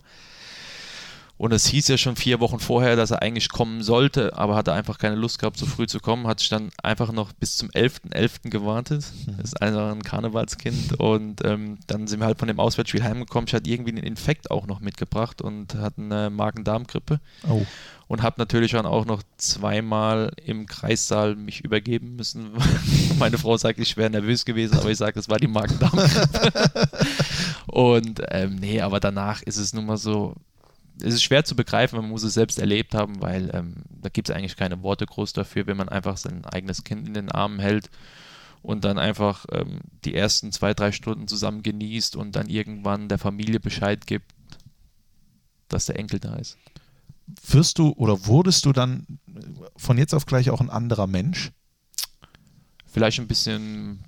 und es hieß ja schon vier Wochen vorher, dass er eigentlich kommen sollte, aber hatte einfach keine Lust gehabt, so früh zu kommen. Hat sich dann einfach noch bis zum 11.11. .11. gewartet. Mhm. Das ist einfach ein Karnevalskind. Und ähm, dann sind wir halt von dem Auswärtsspiel heimgekommen. Ich hatte irgendwie einen Infekt auch noch mitgebracht und hatte eine Magen-Darm-Grippe. Oh. Und habe natürlich dann auch noch zweimal im Kreissaal mich übergeben müssen. Meine Frau sagt, ich wäre nervös gewesen, aber ich sage, es war die Magen-Darm-Grippe. und ähm, nee, aber danach ist es nun mal so, es ist schwer zu begreifen, man muss es selbst erlebt haben, weil ähm, da gibt es eigentlich keine Worte groß dafür, wenn man einfach sein eigenes Kind in den Armen hält und dann einfach ähm, die ersten zwei, drei Stunden zusammen genießt und dann irgendwann der Familie Bescheid gibt, dass der Enkel da ist. Wirst du oder wurdest du dann von jetzt auf gleich auch ein anderer Mensch? Vielleicht ein bisschen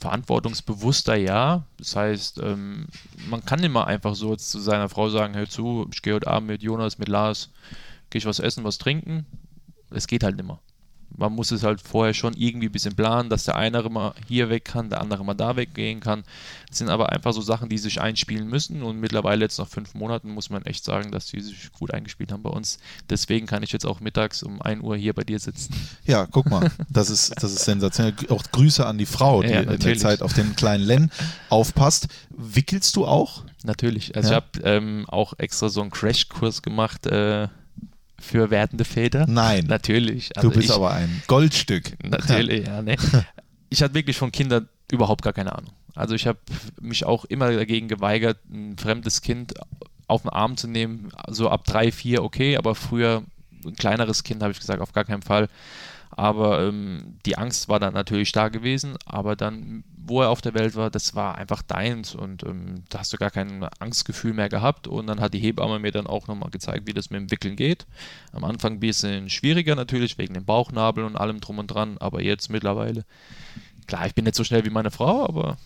verantwortungsbewusster, ja. Das heißt, ähm, man kann immer einfach so jetzt zu seiner Frau sagen, hör zu, ich gehe heute Abend mit Jonas, mit Lars, gehe ich was essen, was trinken. Es geht halt immer man muss es halt vorher schon irgendwie ein bisschen planen, dass der eine mal hier weg kann, der andere mal da weggehen kann. Das sind aber einfach so Sachen, die sich einspielen müssen und mittlerweile jetzt nach fünf Monaten muss man echt sagen, dass die sich gut eingespielt haben bei uns. Deswegen kann ich jetzt auch mittags um 1 Uhr hier bei dir sitzen. Ja, guck mal, das ist, das ist sensationell. Auch Grüße an die Frau, die ja, in der Zeit auf den kleinen Len aufpasst. Wickelst du auch? Natürlich. Also ja. ich habe ähm, auch extra so einen Crashkurs gemacht, äh, für werdende Väter. Nein. Natürlich. du Also bist ich, aber ein Goldstück. Natürlich, ja, nee. Ich hatte wirklich von Kindern überhaupt gar keine Ahnung. Also ich habe mich auch immer dagegen geweigert, ein fremdes Kind auf den Arm zu nehmen. So ab drei, vier, okay, aber früher ein kleineres Kind habe ich gesagt, auf gar keinen Fall. Aber ähm, die Angst war dann natürlich da gewesen, aber dann, wo er auf der Welt war, das war einfach deins und ähm, da hast du gar kein Angstgefühl mehr gehabt und dann hat die Hebamme mir dann auch nochmal gezeigt, wie das mit dem Wickeln geht. Am Anfang ein bisschen schwieriger natürlich, wegen dem Bauchnabel und allem drum und dran, aber jetzt mittlerweile, klar, ich bin nicht so schnell wie meine Frau, aber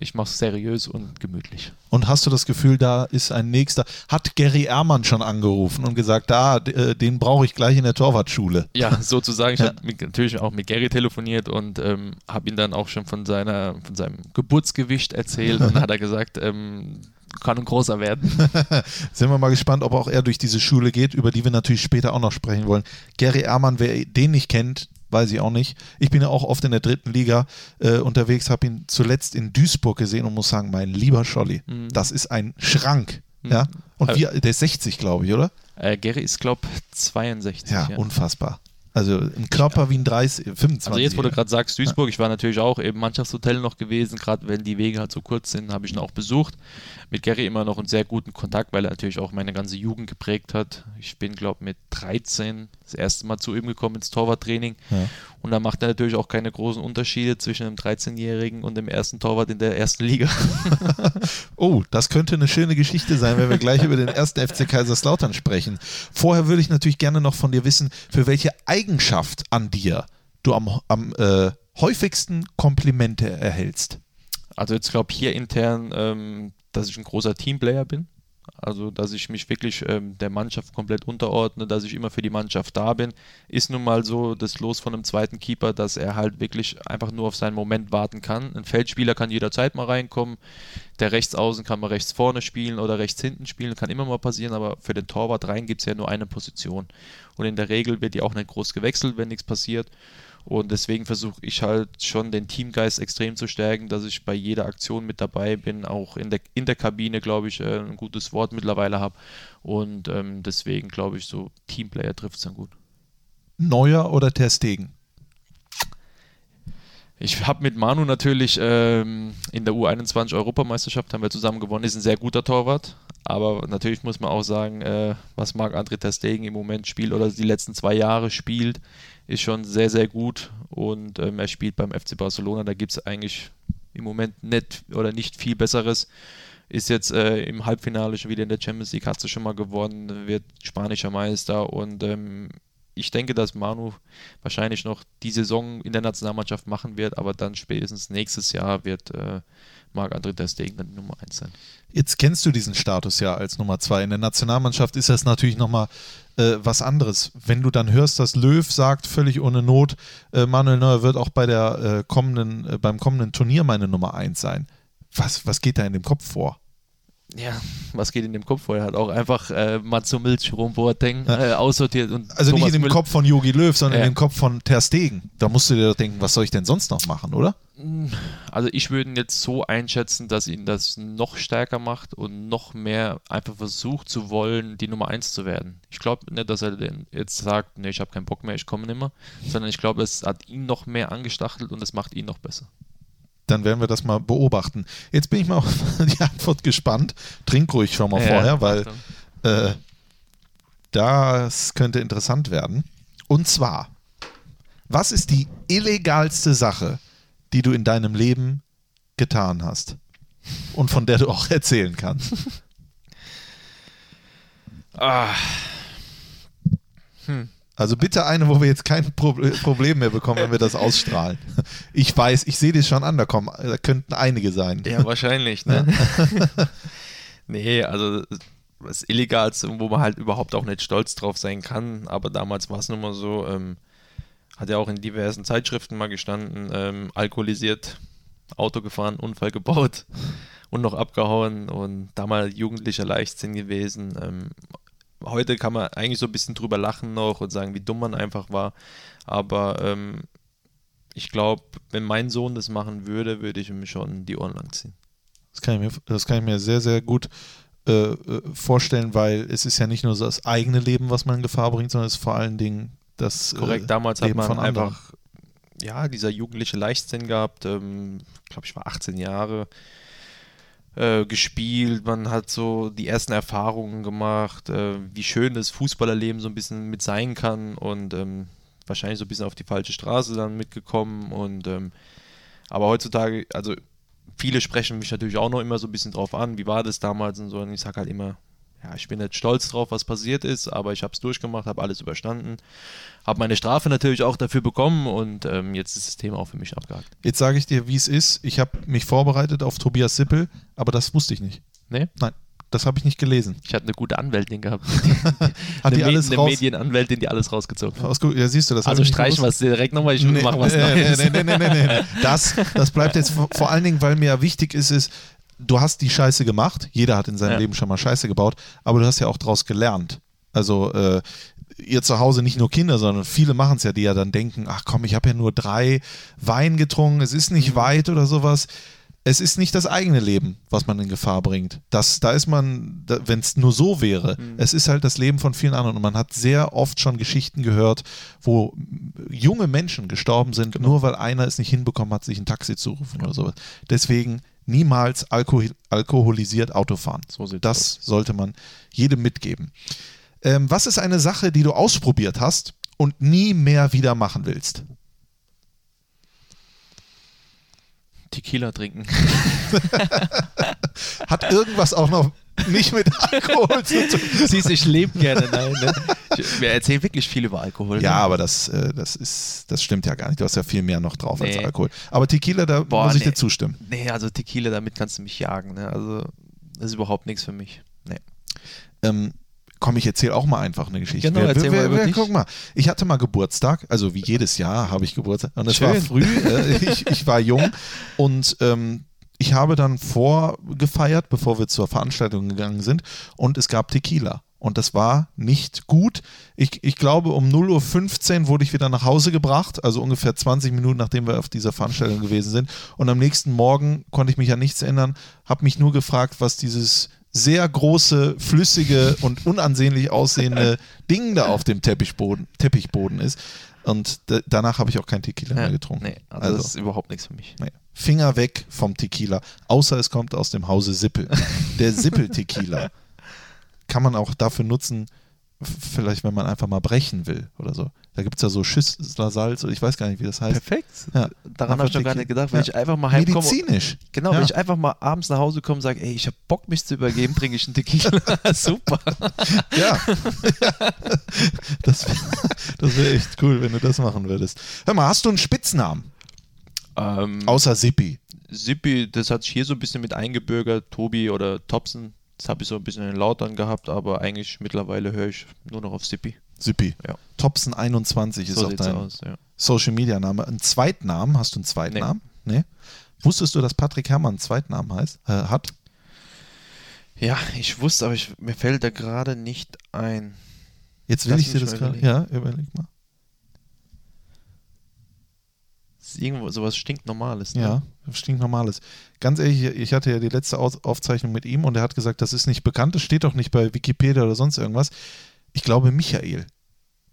ich mache es seriös und gemütlich. Und hast du das Gefühl, da ist ein nächster. Hat Gary Ehrmann schon angerufen und gesagt, da, äh, den brauche ich gleich in der Torwartschule. Ja, sozusagen. Ich Ja. habe natürlich auch mit Gary telefoniert und ähm, habe ihn dann auch schon von, seiner, von seinem Geburtsgewicht erzählt und dann hat er gesagt, ähm, kann ein großer werden. Sind wir mal gespannt, ob auch er durch diese Schule geht, über die wir natürlich später auch noch sprechen wollen. Gary Ehrmann, wer den nicht kennt, weiß ich auch nicht. Ich bin ja auch oft in der dritten Liga äh, unterwegs, habe ihn zuletzt in Duisburg gesehen und muss sagen, mein lieber Scholli, Mhm. das ist ein Schrank. Ja? Und wie, der ist 60, glaube ich, oder? Äh, Gary ist, glaube 62. Ja, unfassbar. Also ein Körper wie ein 30, 25. Also jetzt, wo du gerade sagst, Duisburg, ich war natürlich auch im Mannschaftshotel noch gewesen, gerade wenn die Wege halt so kurz sind, habe ich ihn auch besucht. Mit Gary immer noch einen sehr guten Kontakt, weil er natürlich auch meine ganze Jugend geprägt hat. Ich bin, glaube mit 13 das erste Mal zu ihm gekommen ins Torwarttraining. Ja. Und da macht er natürlich auch keine großen Unterschiede zwischen einem 13-Jährigen und dem ersten Torwart in der ersten Liga. Oh, das könnte eine schöne Geschichte sein, wenn wir gleich über den ersten FC Kaiserslautern sprechen. Vorher würde ich natürlich gerne noch von dir wissen, für welche Eigenschaft an dir du am, am äh, häufigsten Komplimente erhältst. Also jetzt glaube ich hier intern, ähm, dass ich ein großer Teamplayer bin. Also dass ich mich wirklich ähm, der Mannschaft komplett unterordne, dass ich immer für die Mannschaft da bin. Ist nun mal so das Los von einem zweiten Keeper, dass er halt wirklich einfach nur auf seinen Moment warten kann. Ein Feldspieler kann jederzeit mal reinkommen. Der Rechtsaußen kann mal rechts vorne spielen oder rechts hinten spielen, kann immer mal passieren, aber für den Torwart rein gibt es ja nur eine Position. Und in der Regel wird die auch nicht groß gewechselt, wenn nichts passiert. Und deswegen versuche ich halt schon den Teamgeist extrem zu stärken, dass ich bei jeder Aktion mit dabei bin, auch in der, in der Kabine, glaube ich, äh, ein gutes Wort mittlerweile habe. Und ähm, deswegen glaube ich, so Teamplayer trifft es dann gut. Neuer oder Ter Stegen? Ich habe mit Manu natürlich ähm, in der U21 Europameisterschaft haben wir zusammen gewonnen, ist ein sehr guter Torwart. Aber natürlich muss man auch sagen, äh, was Marc-André Ter Stegen im Moment spielt oder die letzten zwei Jahre spielt, ist schon sehr, sehr gut. Und ähm, er spielt beim FC Barcelona, da gibt es eigentlich im Moment nicht oder nicht viel Besseres. Ist jetzt äh, im Halbfinale schon wieder in der Champions League, hat sie schon mal gewonnen, wird spanischer Meister und ähm, ich denke, dass Manu wahrscheinlich noch die Saison in der Nationalmannschaft machen wird, aber dann spätestens nächstes Jahr wird äh, Marc-André Ter Stegen dann Nummer 1 sein. Jetzt kennst du diesen Status ja als Nummer zwei. In der Nationalmannschaft ist das natürlich nochmal äh, was anderes. Wenn du dann hörst, dass Löw sagt, völlig ohne Not, äh, Manuel Neuer wird auch bei der, äh, kommenden, äh, beim kommenden Turnier meine Nummer eins sein. Was, was geht da in dem Kopf vor? Ja, was geht in dem Kopf vor? Er hat auch einfach äh, Mats Hummels, Jerome Boateng äh, aussortiert und Also Thomas nicht in dem Kopf von Jogi Löw, sondern Ja. in dem Kopf von Ter Stegen. Da musst du dir doch denken, was soll ich denn sonst noch machen, oder? Also ich würde ihn jetzt so einschätzen, dass ihn das noch stärker macht und noch mehr einfach versucht zu wollen, die Nummer 1 zu werden. Ich glaube nicht, dass er denn jetzt sagt, nee, ich habe keinen Bock mehr, ich komme nicht mehr, sondern ich glaube, es hat ihn noch mehr angestachelt und es macht ihn noch besser. Dann werden wir das mal beobachten. Jetzt bin ich mal auf die Antwort gespannt. Trink ruhig schon mal vorher, weil äh, das könnte interessant werden. Und zwar, was ist die illegalste Sache, die du in deinem Leben getan hast? Und von der du auch erzählen kannst. Ah, Also bitte eine, wo wir jetzt kein Pro Problem mehr bekommen, wenn wir das ausstrahlen. Ich weiß, ich sehe das schon an, da, kommen, da könnten einige sein. ja, wahrscheinlich, ne? nee, also das Illegalste, wo man halt überhaupt auch nicht stolz drauf sein kann, aber damals war es nun mal so, ähm, hat ja auch in diversen Zeitschriften mal gestanden, ähm, alkoholisiert, Auto gefahren, Unfall gebaut und noch abgehauen und damals jugendlicher Leichtsinn gewesen. Ähm, heute kann man eigentlich so ein bisschen drüber lachen noch und sagen, wie dumm man einfach war, aber ähm, ich glaube, wenn mein Sohn das machen würde, würde ich ihm schon die Ohren lang ziehen. Das kann ich mir, das kann ich mir sehr, sehr gut äh, äh, vorstellen, weil es ist ja nicht nur so das eigene Leben, was man in Gefahr bringt, sondern es ist vor allen Dingen das Korrekt, äh, damals Leben hat man einfach, ja, dieser jugendliche Leichtsinn gehabt. Ähm, ich glaube, ich war 18 Jahre äh, gespielt. Man hat so die ersten Erfahrungen gemacht, äh, wie schön das Fußballerleben so ein bisschen mit sein kann und ähm, wahrscheinlich so ein bisschen auf die falsche Straße dann mitgekommen. Und ähm, aber heutzutage, also viele sprechen mich natürlich auch noch immer so ein bisschen drauf an, wie war das damals und so. Und ich sage halt immer, ja, ich bin nicht stolz drauf, was passiert ist, aber ich habe es durchgemacht, habe alles überstanden, habe meine Strafe natürlich auch dafür bekommen und ähm, jetzt ist das Thema auch für mich abgehakt. Jetzt sage ich dir, wie es ist. Ich habe mich vorbereitet auf Tobias Sippel, aber das wusste ich nicht. Nee? Nein, das habe ich nicht gelesen. Ich hatte eine gute Anwältin gehabt. Hat eine die alles eine raus? Medienanwältin, die alles rausgezogen hat. Ja, siehst du, das Also streichen wir es direkt nochmal, ich Nee, mache was nee, Neues. Nee, nee, nee, nee, nee. Das, das bleibt jetzt vor, vor allen Dingen, weil mir ja wichtig ist, ist, du hast die Scheiße gemacht. Jeder hat in seinem Ja. Leben schon mal Scheiße gebaut, aber du hast ja auch draus gelernt. Also äh, ihr zu Hause nicht nur Kinder, sondern viele machen es ja, die ja dann denken, ach komm, ich habe ja nur drei Wein getrunken, es ist Mhm. nicht weit oder sowas. Es ist nicht das eigene Leben, was man in Gefahr bringt. Das, da ist man, wenn es nur so wäre, Mhm. es ist halt das Leben von vielen anderen. Und man hat sehr oft schon Geschichten gehört, wo junge Menschen gestorben sind, Genau. nur weil einer es nicht hinbekommen hat, sich ein Taxi zu rufen oder sowas. Deswegen niemals alkohol alkoholisiert Auto fahren. So das sollte man jedem mitgeben. Ähm, was ist eine Sache, die du ausprobiert hast und nie mehr wieder machen willst? Tequila trinken. Hat irgendwas auch noch nicht mit Alkohol zu tun? Siehst du, ich lebe gerne. Nein, ne? ich, wir erzählen wirklich viel über Alkohol. Ja, ne? aber das, äh, das ist, das stimmt ja gar nicht. Du hast ja viel mehr noch drauf als Nee. Alkohol. Aber Tequila, da Boah, muss ich nee. dir zustimmen. Nee, also Tequila, damit kannst du mich jagen. Ne? Also, das ist überhaupt nichts für mich. Nee. Ähm, komm, ich erzähle auch mal einfach eine Geschichte. Genau, erzähl mal über dich. Guck mal, ich hatte mal Geburtstag, also wie jedes Jahr habe ich Geburtstag. Und es war früh, äh, ich, ich war jung und ähm, ich habe dann vorgefeiert, bevor wir zur Veranstaltung gegangen sind und es gab Tequila. Und das war nicht gut. Ich, ich glaube, um 0.15 Uhr wurde ich wieder nach Hause gebracht, also ungefähr 20 Minuten, nachdem wir auf dieser Veranstaltung gewesen sind. Und am nächsten Morgen konnte ich mich an nichts erinnern, habe mich nur gefragt, was dieses sehr große, flüssige und unansehnlich aussehende Ding da auf dem Teppichboden, Teppichboden ist. Und da- danach habe ich auch kein Tequila mehr getrunken. Nee, also, das ist überhaupt nichts für mich. Nee. Finger weg vom Tequila, außer es kommt aus dem Hause Sippel. Der Sippel-Tequila kann man auch dafür nutzen, vielleicht wenn man einfach mal brechen will oder so. Da gibt es ja so Schüssler Salz, oder ich weiß gar nicht, wie das heißt. Perfekt. Ja. Daran habe ich noch gar nicht gedacht. Wenn Ja. ich einfach mal heimkomme. Medizinisch. Genau, Ja. wenn ich einfach mal abends nach Hause komme und sage, ey, ich habe Bock, mich zu übergeben, trinke ich einen Tequila. Super. Ja. das wäre das wär echt cool, wenn du das machen würdest. Hör mal, hast du einen Spitznamen? Ähm, Außer Sippi. Sippi, das hat sich hier so ein bisschen mit eingebürgert. Tobi oder Thompson, das habe ich so ein bisschen in den Lautern gehabt, aber eigentlich mittlerweile höre ich nur noch auf Sippi. Sippi. Ja. Thompson21 ist So auch dein aus, ja. Social Media Name. Ein Zweitnamen? Hast du einen Zweitnamen? Nee. Wusstest du, dass Patrick Herrmann einen Zweitnamen heißt, äh, hat? Ja, ich wusste, aber ich, mir fällt da gerade nicht ein. Jetzt will Lass ich dir das gerade. Ja, überleg mal. Das ist irgendwo sowas stinknormales. Ne? Ja, stinknormales. Ganz ehrlich, ich hatte ja die letzte Aufzeichnung mit ihm und er hat gesagt, das ist nicht bekannt, das steht doch nicht bei Wikipedia oder sonst irgendwas. Ich glaube Michael.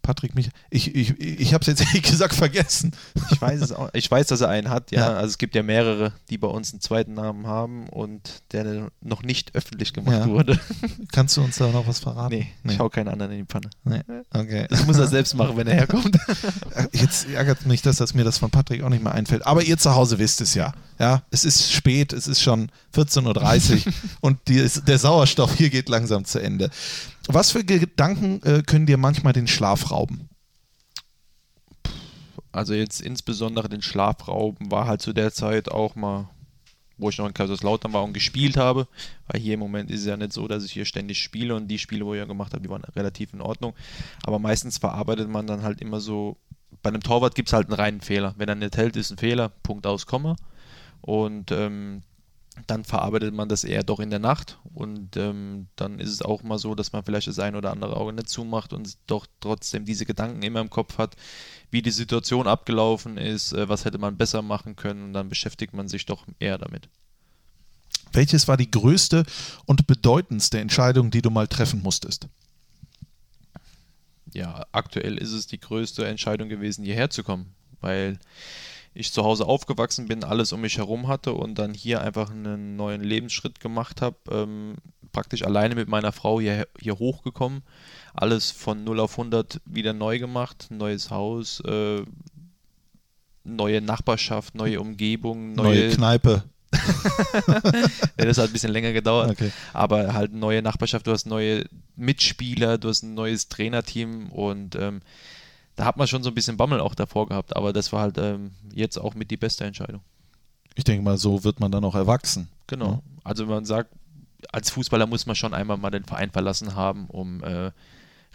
Patrick Michael. Ich, ich, ich habe es jetzt ehrlich gesagt vergessen. Ich weiß es auch. Ich weiß, dass er einen hat, ja. Ja. Also es gibt ja mehrere, die bei uns einen zweiten Namen haben und der noch nicht öffentlich gemacht Ja. wurde. Kannst du uns da noch was verraten? Nee, ich hau keinen anderen in die Pfanne. nee. Okay. Das muss er selbst machen, wenn er herkommt. Jetzt ärgert mich das, dass mir das von Patrick auch nicht mehr einfällt. Aber ihr zu Hause wisst es ja. Ja, es ist spät, es ist schon 14.30 Uhr und die, der Sauerstoff hier geht langsam zu Ende. Was für Gedanken äh, können dir manchmal den Schlaf rauben? Also jetzt insbesondere den Schlafrauben war halt zu der Zeit auch mal, wo ich noch in Kaiserslautern war und gespielt habe, weil hier im Moment ist es ja nicht so, dass ich hier ständig spiele und die Spiele, wo ich ja gemacht habe, die waren relativ in Ordnung. Aber meistens verarbeitet man dann halt immer so, bei einem Torwart gibt es halt einen reinen Fehler. Wenn er nicht hält, ist ein Fehler, Punkt aus, Komma. Und ähm, dann verarbeitet man das eher doch in der Nacht und ähm, dann ist es auch mal so, dass man vielleicht das ein oder andere Auge nicht zumacht und doch trotzdem diese Gedanken immer im Kopf hat, wie die Situation abgelaufen ist, äh, was hätte man besser machen können und dann beschäftigt man sich doch eher damit. Welches war die größte und bedeutendste Entscheidung, die du mal treffen musstest? Ja, aktuell ist es die größte Entscheidung gewesen, hierher zu kommen, weil ich zu Hause aufgewachsen bin, alles um mich herum hatte und dann hier einfach einen neuen Lebensschritt gemacht habe, ähm, praktisch alleine mit meiner Frau hier, hier hochgekommen, alles von 0 auf 100 wieder neu gemacht, neues Haus, äh, neue Nachbarschaft, neue Umgebung, Neue, neue, Kneipe. Ja, das hat ein bisschen länger gedauert. Okay. Aber halt neue Nachbarschaft, du hast neue Mitspieler, du hast ein neues Trainerteam und ähm, da hat man schon so ein bisschen Bammel auch davor gehabt. Aber das war halt ähm, jetzt auch mit die beste Entscheidung. Ich denke mal, so wird man dann auch erwachsen. Genau. Ja. Also man sagt, als Fußballer muss man schon einmal mal den Verein verlassen haben, um äh,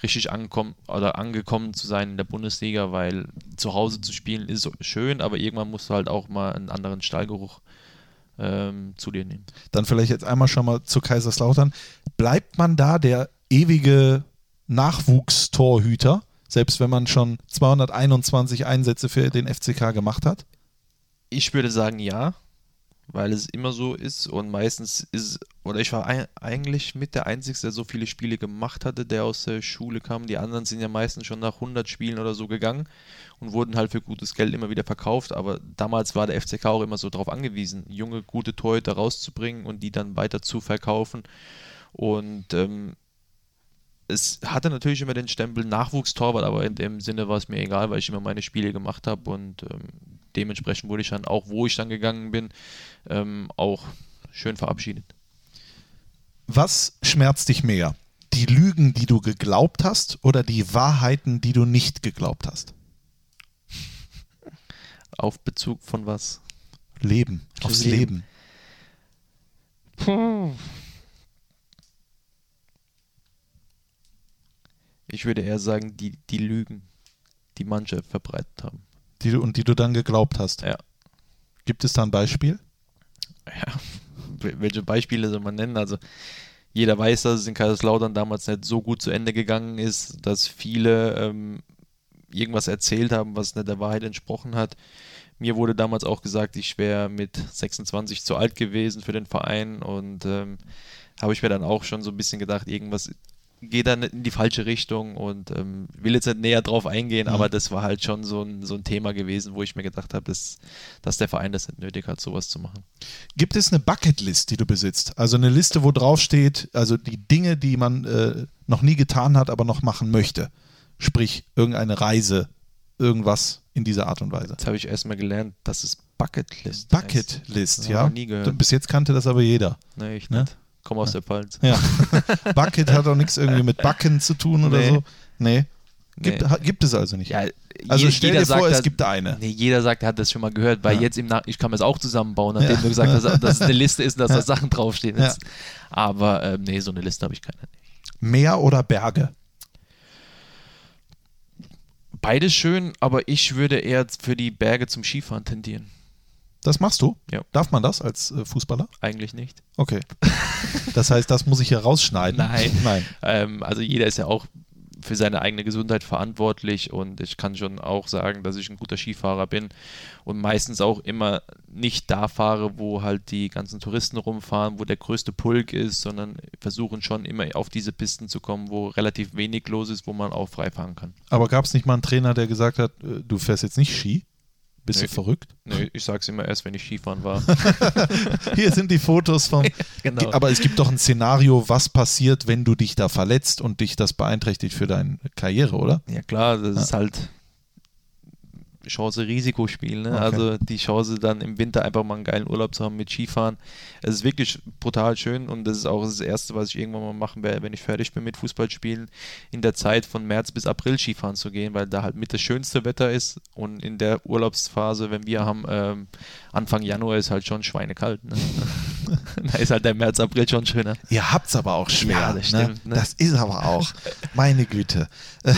richtig angekommen oder angekommen zu sein in der Bundesliga, weil zu Hause zu spielen ist schön, aber irgendwann musst du halt auch mal einen anderen Stallgeruch ähm, zu dir nehmen. Dann vielleicht jetzt einmal schon mal zu Kaiserslautern. Bleibt man da der ewige Nachwuchstorhüter, selbst wenn man schon 221 Einsätze für den FCK gemacht hat? Ich würde sagen ja, weil es immer so ist und meistens ist, oder ich war ei- eigentlich mit der Einzige, der so viele Spiele gemacht hatte, der aus der Schule kam. Die anderen sind ja meistens schon nach 100 Spielen oder so gegangen und wurden halt für gutes Geld immer wieder verkauft. Aber damals war der FCK auch immer so darauf angewiesen, junge, gute Torhüter rauszubringen und die dann weiter zu verkaufen. Und ähm, es hatte natürlich immer den Stempel Nachwuchstorwart, aber in dem Sinne war es mir egal, weil ich immer meine Spiele gemacht habe und ähm, dementsprechend wurde ich dann auch, wo ich dann gegangen bin, ähm, auch schön verabschiedet. Was schmerzt dich mehr? Die Lügen, die du geglaubt hast oder die Wahrheiten, die du nicht geglaubt hast? Auf Bezug von was? Leben, aufs Leben. Leben. Ich würde eher sagen, die, die Lügen, die manche verbreitet haben. Die du, und die du dann geglaubt hast. Ja. Gibt es da ein Beispiel? Ja, wel- welche Beispiele soll man nennen? Also jeder weiß, dass es in Kaiserslautern damals nicht so gut zu Ende gegangen ist, dass viele ähm, irgendwas erzählt haben, was nicht der Wahrheit entsprochen hat. Mir wurde damals auch gesagt, ich wäre mit 26 zu alt gewesen für den Verein und ähm, habe ich mir dann auch schon so ein bisschen gedacht, irgendwas geht da nicht in die falsche Richtung und ähm, will jetzt nicht näher drauf eingehen, Mhm. aber das war halt schon so ein, so ein Thema gewesen, wo ich mir gedacht habe, dass, dass der Verein das nicht nötig hat, sowas zu machen. Gibt es eine Bucketlist, die du besitzt? Also eine Liste, wo drauf steht, also die Dinge, die man äh, noch nie getan hat, aber noch machen möchte. Sprich, irgendeine Reise, irgendwas in dieser Art und Weise. Jetzt habe ich erstmal gelernt, dass es Bucketlist heißt. Bucketlist, ja. gehört. Bis jetzt kannte das aber jeder. Nee, ich Ne? nicht. Komm aus der Pfalz. Ja. Bucket hat auch nichts irgendwie mit Backen zu tun oder Nee. so. Nee. Gibt, Nee. gibt es also nicht. Ja, also stell jeder dir vor, es er- gibt eine. Nee, jeder sagt, er hat das schon mal gehört, weil Ja. jetzt im Nach ich kann mir das auch zusammenbauen, nachdem Ja. du gesagt hast, dass es eine Liste ist und dass da Sachen draufstehen. Jetzt. Aber ähm, nee, so eine Liste habe ich keine. Meer oder Berge? Beides schön, aber ich würde eher für die Berge zum Skifahren tendieren. Das machst du? Ja. Darf man das als äh, Fußballer? Eigentlich nicht. Okay. Das heißt, das muss ich hier rausschneiden. Nein. Nein. Ähm, also jeder ist ja auch für seine eigene Gesundheit verantwortlich und ich kann schon auch sagen, dass ich ein guter Skifahrer bin und meistens auch immer nicht da fahre, wo halt die ganzen Touristen rumfahren, wo der größte Pulk ist, sondern versuchen schon immer auf diese Pisten zu kommen, wo relativ wenig los ist, wo man auch frei fahren kann. Aber gab es nicht mal einen Trainer, der gesagt hat, äh, du fährst jetzt nicht Ski? Bist Nee. du verrückt? Nee, ich sag's immer erst, wenn ich Skifahren war. Hier sind die Fotos vom. genau. Aber es gibt doch ein Szenario, was passiert, wenn du dich da verletzt und dich das beeinträchtigt für deine Karriere, oder? Ja klar, das ist halt Chance-Risikospiel. Ne? Okay. Also die Chance dann im Winter einfach mal einen geilen Urlaub zu haben mit Skifahren. Es ist wirklich brutal schön und das ist auch das Erste, was ich irgendwann mal machen werde, wenn ich fertig bin mit Fußballspielen, in der Zeit von März bis April Skifahren zu gehen, weil da halt mit das schönste Wetter ist und in der Urlaubsphase, wenn wir haben, ähm, Anfang Januar ist halt schon schweinekalt. Ne? da ist halt der März, April schon schöner. Ihr habt's aber auch schwer. Ja, das ne? stimmt, ne? Das ist aber auch. Meine Güte.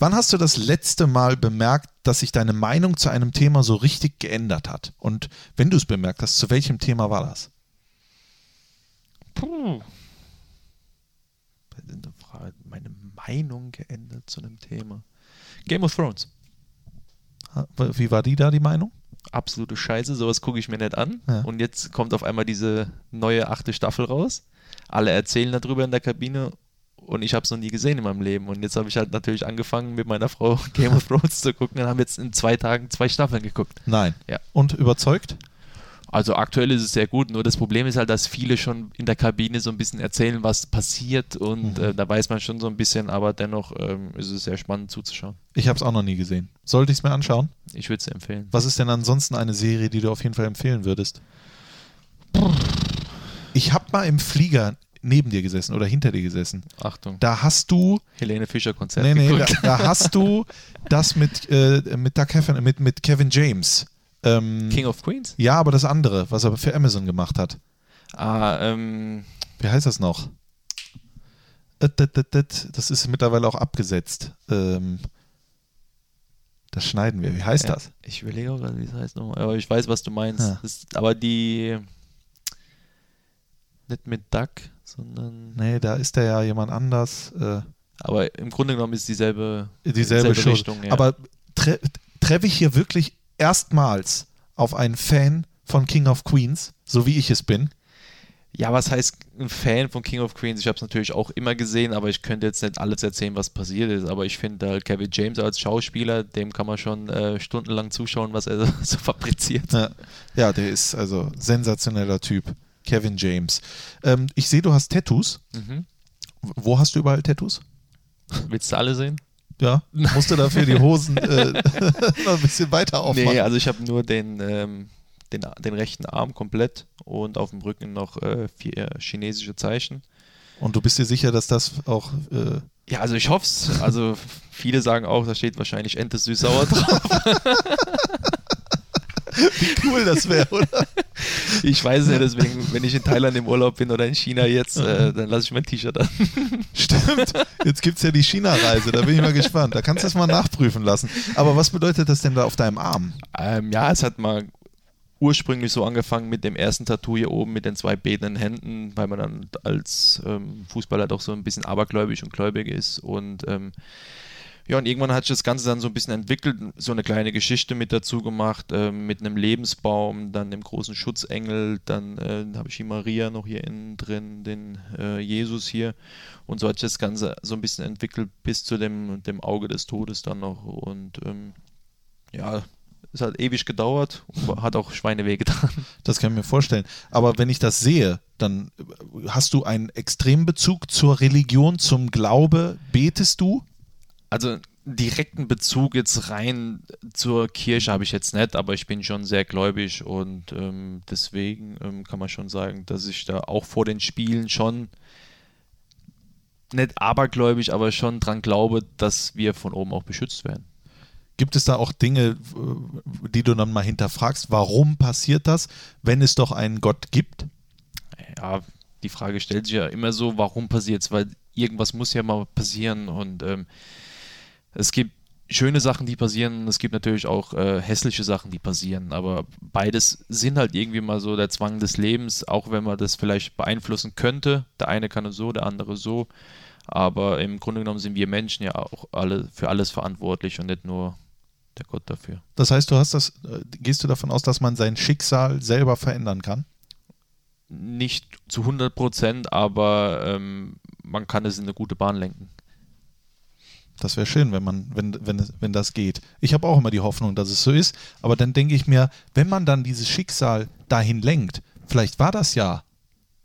Wann hast du das letzte Mal bemerkt, dass sich deine Meinung zu einem Thema so richtig geändert hat? Und wenn du es bemerkt hast, zu welchem Thema war das? Puh. Meine Meinung geändert zu einem Thema. Game of Thrones. Wie war die da, die Meinung? absolute Scheiße, sowas gucke ich mir nicht an. Ja. Und jetzt kommt auf einmal diese neue achte Staffel raus. Alle erzählen darüber in der Kabine und ich habe es noch nie gesehen in meinem Leben. Und jetzt habe ich halt natürlich angefangen, mit meiner Frau Game of Thrones zu gucken und haben jetzt in zwei Tagen zwei Staffeln geguckt. Nein. Ja. Und überzeugt? Also aktuell ist es sehr gut, nur das Problem ist halt, dass viele schon in der Kabine so ein bisschen erzählen, was passiert und Mhm. äh, da weiß man schon so ein bisschen, aber dennoch ähm, ist es sehr spannend zuzuschauen. Ich habe es auch noch nie gesehen. Sollte ich es mir anschauen? Ich würde es empfehlen. Was ist denn ansonsten eine Serie, die du auf jeden Fall empfehlen würdest? Ich habe mal im Flieger neben dir gesessen oder hinter dir gesessen. Achtung, Da hast du, Helene Fischer Konzert nee, nee, da, da hast du das mit, äh, mit, Doug Heffernan, mit, mit Kevin James. Ähm, King of Queens? ja, aber das andere, was er für Amazon gemacht hat. Ah, ähm, Wie heißt das noch? Äh, Das ist mittlerweile auch abgesetzt. Ähm, das schneiden wir. Wie heißt ja, das? ich überlege auch gerade, wie es heißt nochmal, aber ich weiß, was du meinst. Ja. Das, aber die nicht mit Duck, sondern Nee, da ist der ja jemand anders. Äh, aber im Grunde genommen ist dieselbe, dieselbe Show. Richtung. Ja. Aber tre treffe ich hier wirklich erstmals auf einen Fan von King of Queens, so wie ich es bin? Ja, was heißt ein Fan von King of Queens? Ich habe es natürlich auch immer gesehen, aber ich könnte jetzt nicht alles erzählen, was passiert ist. Aber ich finde halt Kevin James als Schauspieler, dem kann man schon äh, stundenlang zuschauen, was er so fabriziert. Ja, ja der ist also sensationeller Typ. Kevin James. Ähm, ich sehe, du hast Tattoos. Mhm. Wo hast du überall Tattoos? Willst du alle sehen? Ja, musst du dafür die Hosen äh, ein bisschen weiter aufmachen. Nee, also ich habe nur den, ähm, den, den rechten Arm komplett und auf dem Rücken noch äh, vier chinesische Zeichen. Und du bist dir sicher, dass das auch. Äh, Ja, also ich hoffe es. Also viele sagen auch, da steht wahrscheinlich Ente süß-sauer drauf. wie cool das wäre, oder? Ich weiß es ja, deswegen, wenn ich in Thailand im Urlaub bin oder in China jetzt, äh, dann lasse ich mein T-Shirt an. Stimmt. Jetzt gibt es ja die China-Reise, da bin ich mal gespannt. Da kannst du das mal nachprüfen lassen. Aber was bedeutet das denn da auf deinem Arm? Ähm, ja, es hat mal ursprünglich so angefangen mit dem ersten Tattoo hier oben mit den zwei betenden Händen, weil man dann als ähm, Fußballer doch so ein bisschen abergläubisch und gläubig ist. Und ähm, ja, und irgendwann hat sich das Ganze dann so ein bisschen entwickelt, so eine kleine Geschichte mit dazu gemacht, ähm, mit einem Lebensbaum, dann dem großen Schutzengel, dann äh, habe ich die Maria noch hier innen drin, den äh, Jesus hier. Und so hat sich das Ganze so ein bisschen entwickelt bis zu dem, dem Auge des Todes dann noch. Und ähm, ja, es hat ewig gedauert, hat auch Schweineweh getan. Das kann ich mir vorstellen. Aber wenn ich das sehe, dann äh, hast du einen extremen Bezug zur Religion, zum Glaube. Betest du? Also direkten Bezug jetzt rein zur Kirche habe ich jetzt nicht, aber ich bin schon sehr gläubig und ähm, deswegen ähm, kann man schon sagen, dass ich da auch vor den Spielen schon nicht abergläubig, aber schon dran glaube, dass wir von oben auch beschützt werden. Gibt es da auch Dinge, äh, die du dann mal hinterfragst? Warum passiert das, wenn es doch einen Gott gibt? ja, die Frage stellt sich ja immer so, warum passiert es? Weil irgendwas muss ja mal passieren und ähm, es gibt schöne Sachen, die passieren, es gibt natürlich auch äh, hässliche Sachen, die passieren, aber beides sind halt irgendwie mal so der Zwang des Lebens, auch wenn man das vielleicht beeinflussen könnte. Der eine kann es so, der andere so, aber im Grunde genommen sind wir Menschen ja auch alle für alles verantwortlich und nicht nur der Gott dafür. Das heißt, du hast das, äh, gehst du davon aus, dass man sein Schicksal selber verändern kann? Nicht zu 100 Prozent, aber ähm, man kann es in eine gute Bahn lenken. Das wäre schön, wenn man, wenn, wenn, es- wenn das geht. Ich habe auch immer die Hoffnung, dass es so ist, aber dann denke ich mir, wenn man dann dieses Schicksal dahin lenkt, vielleicht war das ja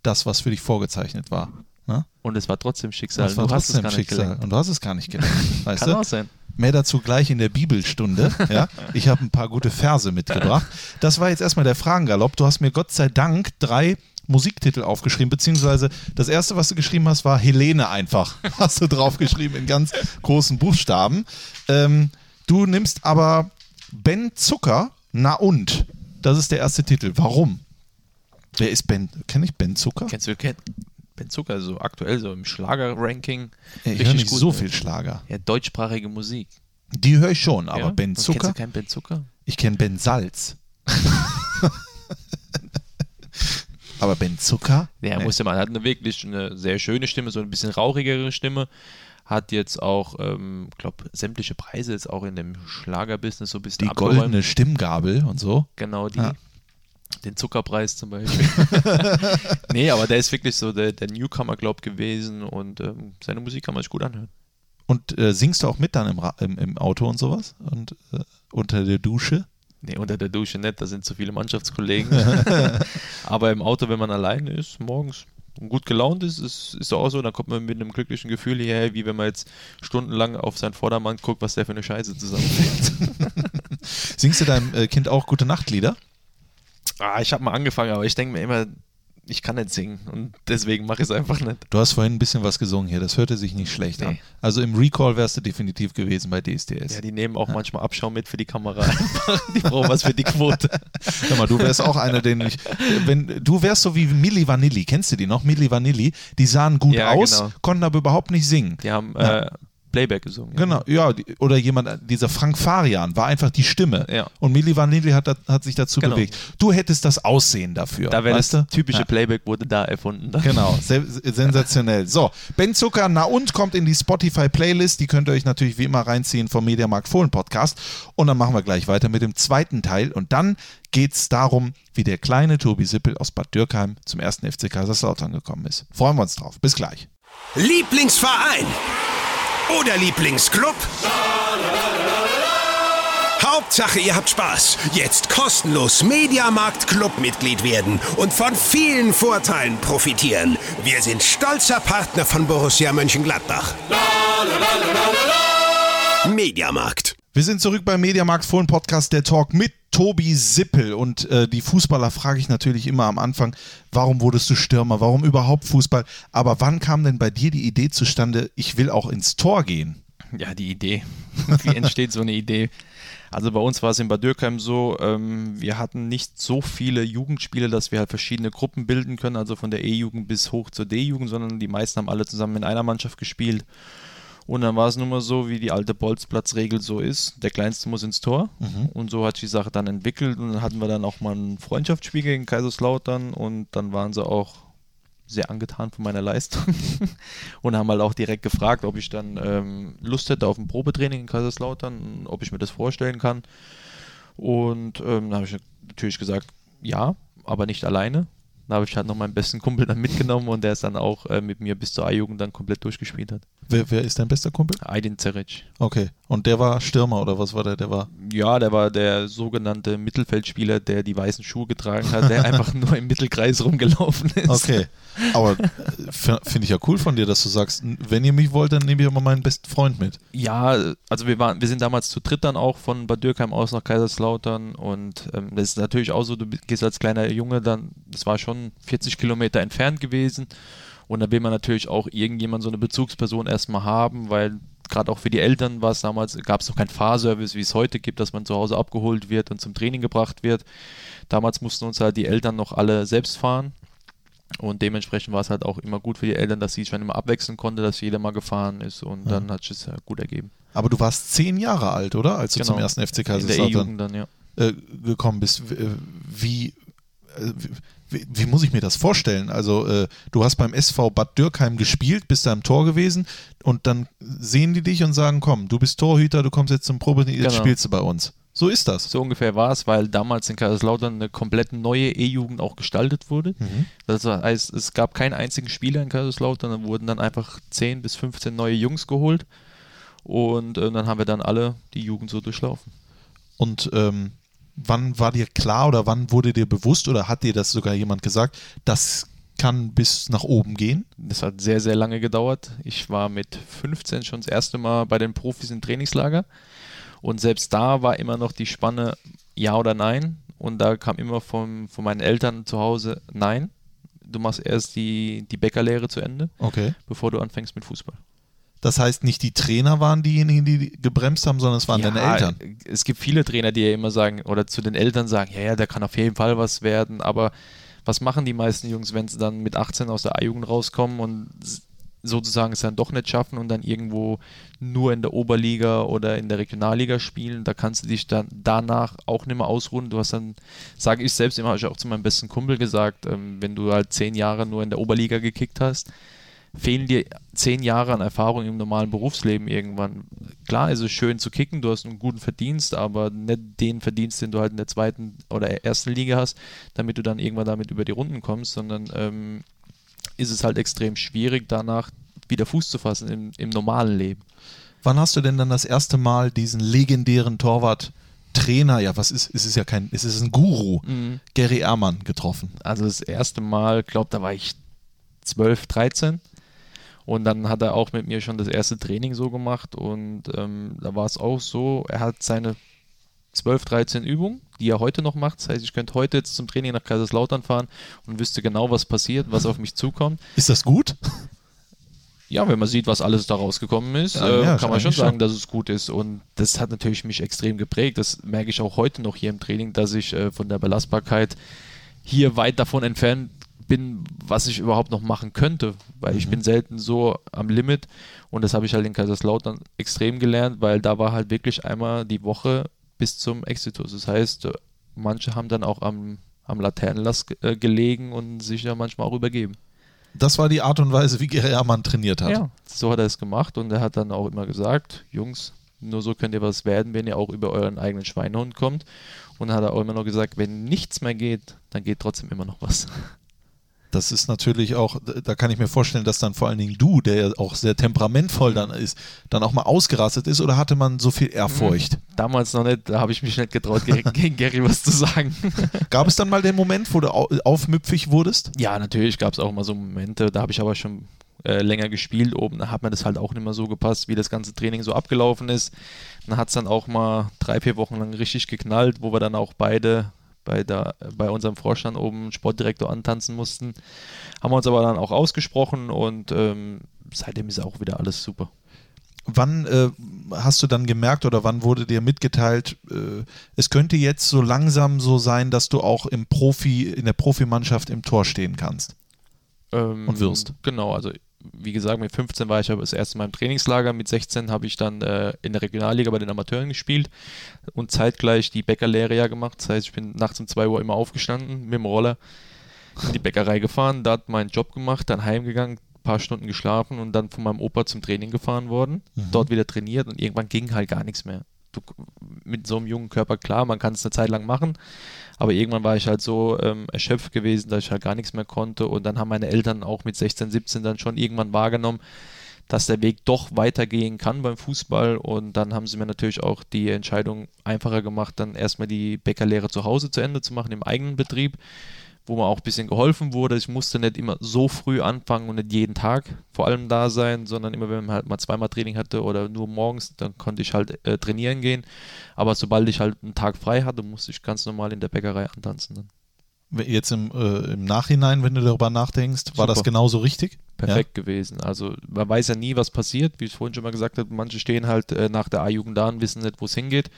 das, was für dich vorgezeichnet war. Ne? Und es war trotzdem Schicksal. Das war du hast es trotzdem gar nicht Schicksal und du hast es gar nicht gelenkt. Weißt Kann du? auch sein. Mehr dazu gleich in der Bibelstunde. Ja? Ich habe ein paar gute Verse mitgebracht. Das war jetzt erstmal der Fragengalopp. Du hast mir Gott sei Dank drei Musiktitel aufgeschrieben, beziehungsweise das erste, was du geschrieben hast, war Helene einfach. Hast du draufgeschrieben in ganz großen Buchstaben. Ähm, du nimmst aber Ben Zucker, na und? Das ist der erste Titel. Warum? Wer ist Ben? Kenne ich Ben Zucker? Kennst du Ken Ben Zucker, so aktuell so im Schlager-Ranking? Ich höre nicht so viel Schlager. Ja, deutschsprachige Musik. Die höre ich schon, aber ja? Ben Zucker? Kennst du keinen Ben Zucker? Ich kenne Ben Salz. Aber Ben Zucker? Ja, Nee. musste man. hat eine wirklich eine sehr schöne Stimme, so ein bisschen rauchigere Stimme. hat jetzt auch, ähm, glaube sämtliche Preise jetzt auch in dem Schlagerbusiness so ein bisschen Die abgeräumt. goldene Stimmgabel und so. Genau, die. Ja. Den Zuckerpreis zum Beispiel. nee, aber der ist wirklich so der, der Newcomer, glaub gewesen und ähm, seine Musik kann man sich gut anhören. Und äh, singst du auch mit dann im, Ra im, im Auto und sowas? Und äh, unter der Dusche? Nee, unter der Dusche nicht, da sind zu viele Mannschaftskollegen. aber im Auto, wenn man alleine ist, morgens und gut gelaunt ist, ist, ist auch so, dann kommt man mit einem glücklichen Gefühl hierher, wie wenn man jetzt stundenlang auf seinen Vordermann guckt, was der für eine Scheiße zusammenfällt. Singst du deinem äh, Kind auch gute Nachtlieder? ah, ich habe mal angefangen, aber ich denke mir immer, ich kann nicht singen und deswegen mache ich es einfach nicht. Du hast vorhin ein bisschen was gesungen hier, das hörte sich nicht schlecht an. Nee. Also im Recall wärst du definitiv gewesen bei DSDS. Ja, die nehmen auch manchmal Abschau mit für die Kamera. die brauchen was für die Quote. Hör mal, du wärst auch einer, den ich. Wenn, du wärst so wie Milli Vanilli, kennst du die noch? Milli Vanilli, die sahen gut Ja, aus, genau. konnten aber überhaupt nicht singen. Die haben Ja. äh, Playback gesungen. Genau, ja, die, oder jemand, dieser Frank Farian war einfach die Stimme. Ja. Und Milli Vanilli hat, hat sich dazu Genau. bewegt. Du hättest das Aussehen dafür. Da wäre das weißt du? typische Ja. Playback wurde da erfunden. Dann. Genau, se sensationell. So, Ben Zucker, na und kommt in die Spotify-Playlist. Die könnt ihr euch natürlich wie immer reinziehen vom Mediamarkt Fohlen Podcast. Und dann machen wir gleich weiter mit dem zweiten Teil. Und dann geht es darum, wie der kleine Tobi Sippel aus Bad Dürkheim zum ersten FC Kaiserslautern gekommen ist. Freuen wir uns drauf. Bis gleich. Lieblingsverein oder Lieblingsclub? Hauptsache, ihr habt Spaß. Jetzt kostenlos Mediamarkt Clubmitglied werden und von vielen Vorteilen profitieren. Wir sind stolzer Partner von Borussia Mönchengladbach. Mediamarkt. Wir sind zurück beim Mediamarkt Fohlen Podcast, der Talk mit Tobi Sippel. Und äh, die Fußballer frage ich natürlich immer am Anfang, warum wurdest du Stürmer, warum überhaupt Fußball? Aber wann kam denn bei dir die Idee zustande, ich will auch ins Tor gehen? Ja, die Idee. Wie entsteht so eine Idee? Also bei uns war es in Bad Dürkheim so, ähm, wir hatten nicht so viele Jugendspiele, dass wir halt verschiedene Gruppen bilden können, also von der E-Jugend bis hoch zur D-Jugend, sondern die meisten haben alle zusammen in einer Mannschaft gespielt. Und dann war es nun mal so, wie die alte Bolzplatzregel so ist. Der Kleinste muss ins Tor. Und so hat sich die Sache dann entwickelt. Und dann hatten wir dann auch mal ein Freundschaftsspiel gegen Kaiserslautern. Und dann waren sie auch sehr angetan von meiner Leistung. und haben halt auch direkt gefragt, ob ich dann ähm, Lust hätte auf ein Probetraining in Kaiserslautern, ob ich mir das vorstellen kann. Und ähm, dann habe ich natürlich gesagt, ja, aber nicht alleine. Da habe ich halt noch meinen besten Kumpel dann mitgenommen und der ist dann auch äh, mit mir bis zur A-Jugend dann komplett durchgespielt hat. Wer, wer ist dein bester Kumpel? Aydin Ceric. Okay. Und der war Stürmer oder was war der? Der war. Ja, der war der sogenannte Mittelfeldspieler, der die weißen Schuhe getragen hat, der einfach nur im Mittelkreis rumgelaufen ist. Okay. Aber äh, finde ich ja cool von dir, dass du sagst, wenn ihr mich wollt, dann nehme ich aber meinen besten Freund mit. Ja, also wir waren, wir sind damals zu dritt dann auch von Bad Dürkheim aus nach Kaiserslautern und ähm, das ist natürlich auch so, du gehst als kleiner Junge dann, das war schon 40 Kilometer entfernt gewesen und da will man natürlich auch irgendjemand so eine Bezugsperson erstmal haben, weil gerade auch für die Eltern war es damals, gab es noch keinen Fahrservice, wie es heute gibt, dass man zu Hause abgeholt wird und zum Training gebracht wird. Damals mussten uns halt die Eltern noch alle selbst fahren und dementsprechend war es halt auch immer gut für die Eltern, dass sie schon immer abwechseln konnte, dass jeder mal gefahren ist und dann hat es ja gut ergeben. Aber du warst zehn Jahre alt, oder? Als du Genau. zum ersten FC In der Kaiserslautern E-Jugend dann, ja. äh, gekommen bist. Äh, Wie, äh, wie, wie muss ich mir das vorstellen? Also, äh, du hast beim SV Bad Dürkheim gespielt, bist da im Tor gewesen und dann sehen die dich und sagen: Komm, du bist Torhüter, du kommst jetzt zum Probe, jetzt Genau. spielst du bei uns. So ist das. So ungefähr war es, weil damals in Kaiserslautern eine komplett neue E-Jugend auch gestaltet wurde. Das heißt, es gab keinen einzigen Spieler in Kaiserslautern, da wurden dann einfach 10 bis 15 neue Jungs geholt und äh, dann haben wir dann alle die Jugend so durchlaufen. Und ähm, wann war dir klar oder wann wurde dir bewusst oder hat dir das sogar jemand gesagt, das kann bis nach oben gehen? Das hat sehr, sehr lange gedauert. Ich war mit 15 schon das erste Mal bei den Profis im Trainingslager. Und selbst da war immer noch die Spanne Ja oder Nein. Und da kam immer vom, von meinen Eltern zu Hause Nein. Du machst erst die, die Bäckerlehre zu Ende, Okay. bevor du anfängst mit Fußball. Das heißt, nicht die Trainer waren diejenigen, die gebremst haben, sondern es waren deine Eltern. Es gibt viele Trainer, die ja immer sagen, oder zu den Eltern sagen, ja, ja, der kann auf jeden Fall was werden, aber was machen die meisten Jungs, wenn sie dann mit 18 aus der A-Jugend rauskommen und sozusagen es dann doch nicht schaffen und dann irgendwo nur in der Oberliga oder in der Regionalliga spielen, da kannst du dich dann danach auch nicht mehr ausruhen. Du hast dann, sage ich selbst immer, habe ich auch zu meinem besten Kumpel gesagt, ähm, wenn du halt zehn Jahre nur in der Oberliga gekickt hast, fehlen dir zehn Jahre an Erfahrung im normalen Berufsleben irgendwann. Klar ist es schön zu kicken, du hast einen guten Verdienst, aber nicht den Verdienst, den du halt in der zweiten oder ersten Liga hast, damit du dann irgendwann damit über die Runden kommst, sondern ähm, ist es halt extrem schwierig, danach wieder Fuß zu fassen im, im normalen Leben. Wann hast du denn dann das erste Mal diesen legendären Torwart Trainer, ja, was ist, es ist ja kein, es ist ein Guru, Mhm. Gary Ehrmann getroffen. Also das erste Mal, glaube da war ich 12, 13. Und dann hat er auch mit mir schon das erste Training so gemacht. Und ähm, da war es auch so, er hat seine 12, 13 Übungen, die er heute noch macht. Das heißt, ich könnte heute jetzt zum Training nach Kaiserslautern fahren und wüsste genau, was passiert, was auf mich zukommt. Ist das gut? Ja, wenn man sieht, was alles da rausgekommen ist, Ja, äh, ja, kann man schon sagen, schon. dass es gut ist. Und das hat natürlich mich extrem geprägt. Das merke ich auch heute noch hier im Training, dass ich äh, von der Belastbarkeit hier weit davon entfernt bin, was ich überhaupt noch machen könnte, weil Mhm. ich bin selten so am Limit und das habe ich halt in Kaiserslautern extrem gelernt, weil da war halt wirklich einmal die Woche bis zum Exitus. Das heißt, äh, manche haben dann auch am, am Laternenlass äh, gelegen und sich ja manchmal auch übergeben. Das war die Art und Weise, wie Gary Ehrmann trainiert hat. Ja, so hat er es gemacht und er hat dann auch immer gesagt, Jungs, nur so könnt ihr was werden, wenn ihr auch über euren eigenen Schweinehund kommt. Und hat er auch immer noch gesagt, wenn nichts mehr geht, dann geht trotzdem immer noch was. Das ist natürlich auch, da kann ich mir vorstellen, dass dann vor allen Dingen du, der ja auch sehr temperamentvoll dann ist, dann auch mal ausgerastet ist oder hatte man so viel Ehrfurcht? Damals noch nicht, da habe ich mich nicht getraut, gegen, gegen Gary was zu sagen. Gab es dann mal den Moment, wo du au aufmüpfig wurdest? ja, natürlich gab es auch mal so Momente, da habe ich aber schon äh, länger gespielt oben, da hat mir das halt auch nicht mehr so gepasst, wie das ganze Training so abgelaufen ist. Dann hat es dann auch mal drei, vier Wochen lang richtig geknallt, wo wir dann auch beide bei, der, bei unserem Vorstand oben Sportdirektor antanzen mussten. Haben wir uns aber dann auch ausgesprochen und ähm, seitdem ist auch wieder alles super. Wann äh, hast du dann gemerkt oder wann wurde dir mitgeteilt, äh, es könnte jetzt so langsam so sein, dass du auch im Profi, in der Profimannschaft im Tor stehen kannst? Ähm, Und wirst. Genau, also wie gesagt, mit 15 war ich aber das erste Mal im Trainingslager, mit 16 habe ich dann äh, in der Regionalliga bei den Amateuren gespielt und zeitgleich die Bäckerlehre ja gemacht. Das heißt, ich bin nachts um 2 Uhr immer aufgestanden mit dem Roller in die Bäckerei gefahren, da hat meinen Job gemacht, dann heimgegangen, ein paar Stunden geschlafen und dann von meinem Opa zum Training gefahren worden, dort wieder trainiert und irgendwann ging halt gar nichts mehr. Du, mit so einem jungen Körper, klar, man kann es eine Zeit lang machen, aber irgendwann war ich halt so ähm, erschöpft gewesen, dass ich halt gar nichts mehr konnte. Und dann haben meine Eltern auch mit 16, 17 dann schon irgendwann wahrgenommen, dass der Weg doch weitergehen kann beim Fußball. Und dann haben sie mir natürlich auch die Entscheidung einfacher gemacht, dann erstmal die Bäckerlehre zu Hause zu Ende zu machen, im eigenen Betrieb, wo mir auch ein bisschen geholfen wurde. Ich musste nicht immer so früh anfangen und nicht jeden Tag vor allem da sein, sondern immer, wenn man halt mal zweimal Training hatte oder nur morgens, dann konnte ich halt äh, trainieren gehen. Aber sobald ich halt einen Tag frei hatte, musste ich ganz normal in der Bäckerei antanzen. Dann. Jetzt im, äh, im Nachhinein, wenn du darüber nachdenkst, war das Super. genauso richtig? perfekt gewesen. Also man weiß ja nie, was passiert, wie ich vorhin schon mal gesagt habe, manche stehen halt äh, nach der A-Jugend da und wissen nicht, wo es hingeht.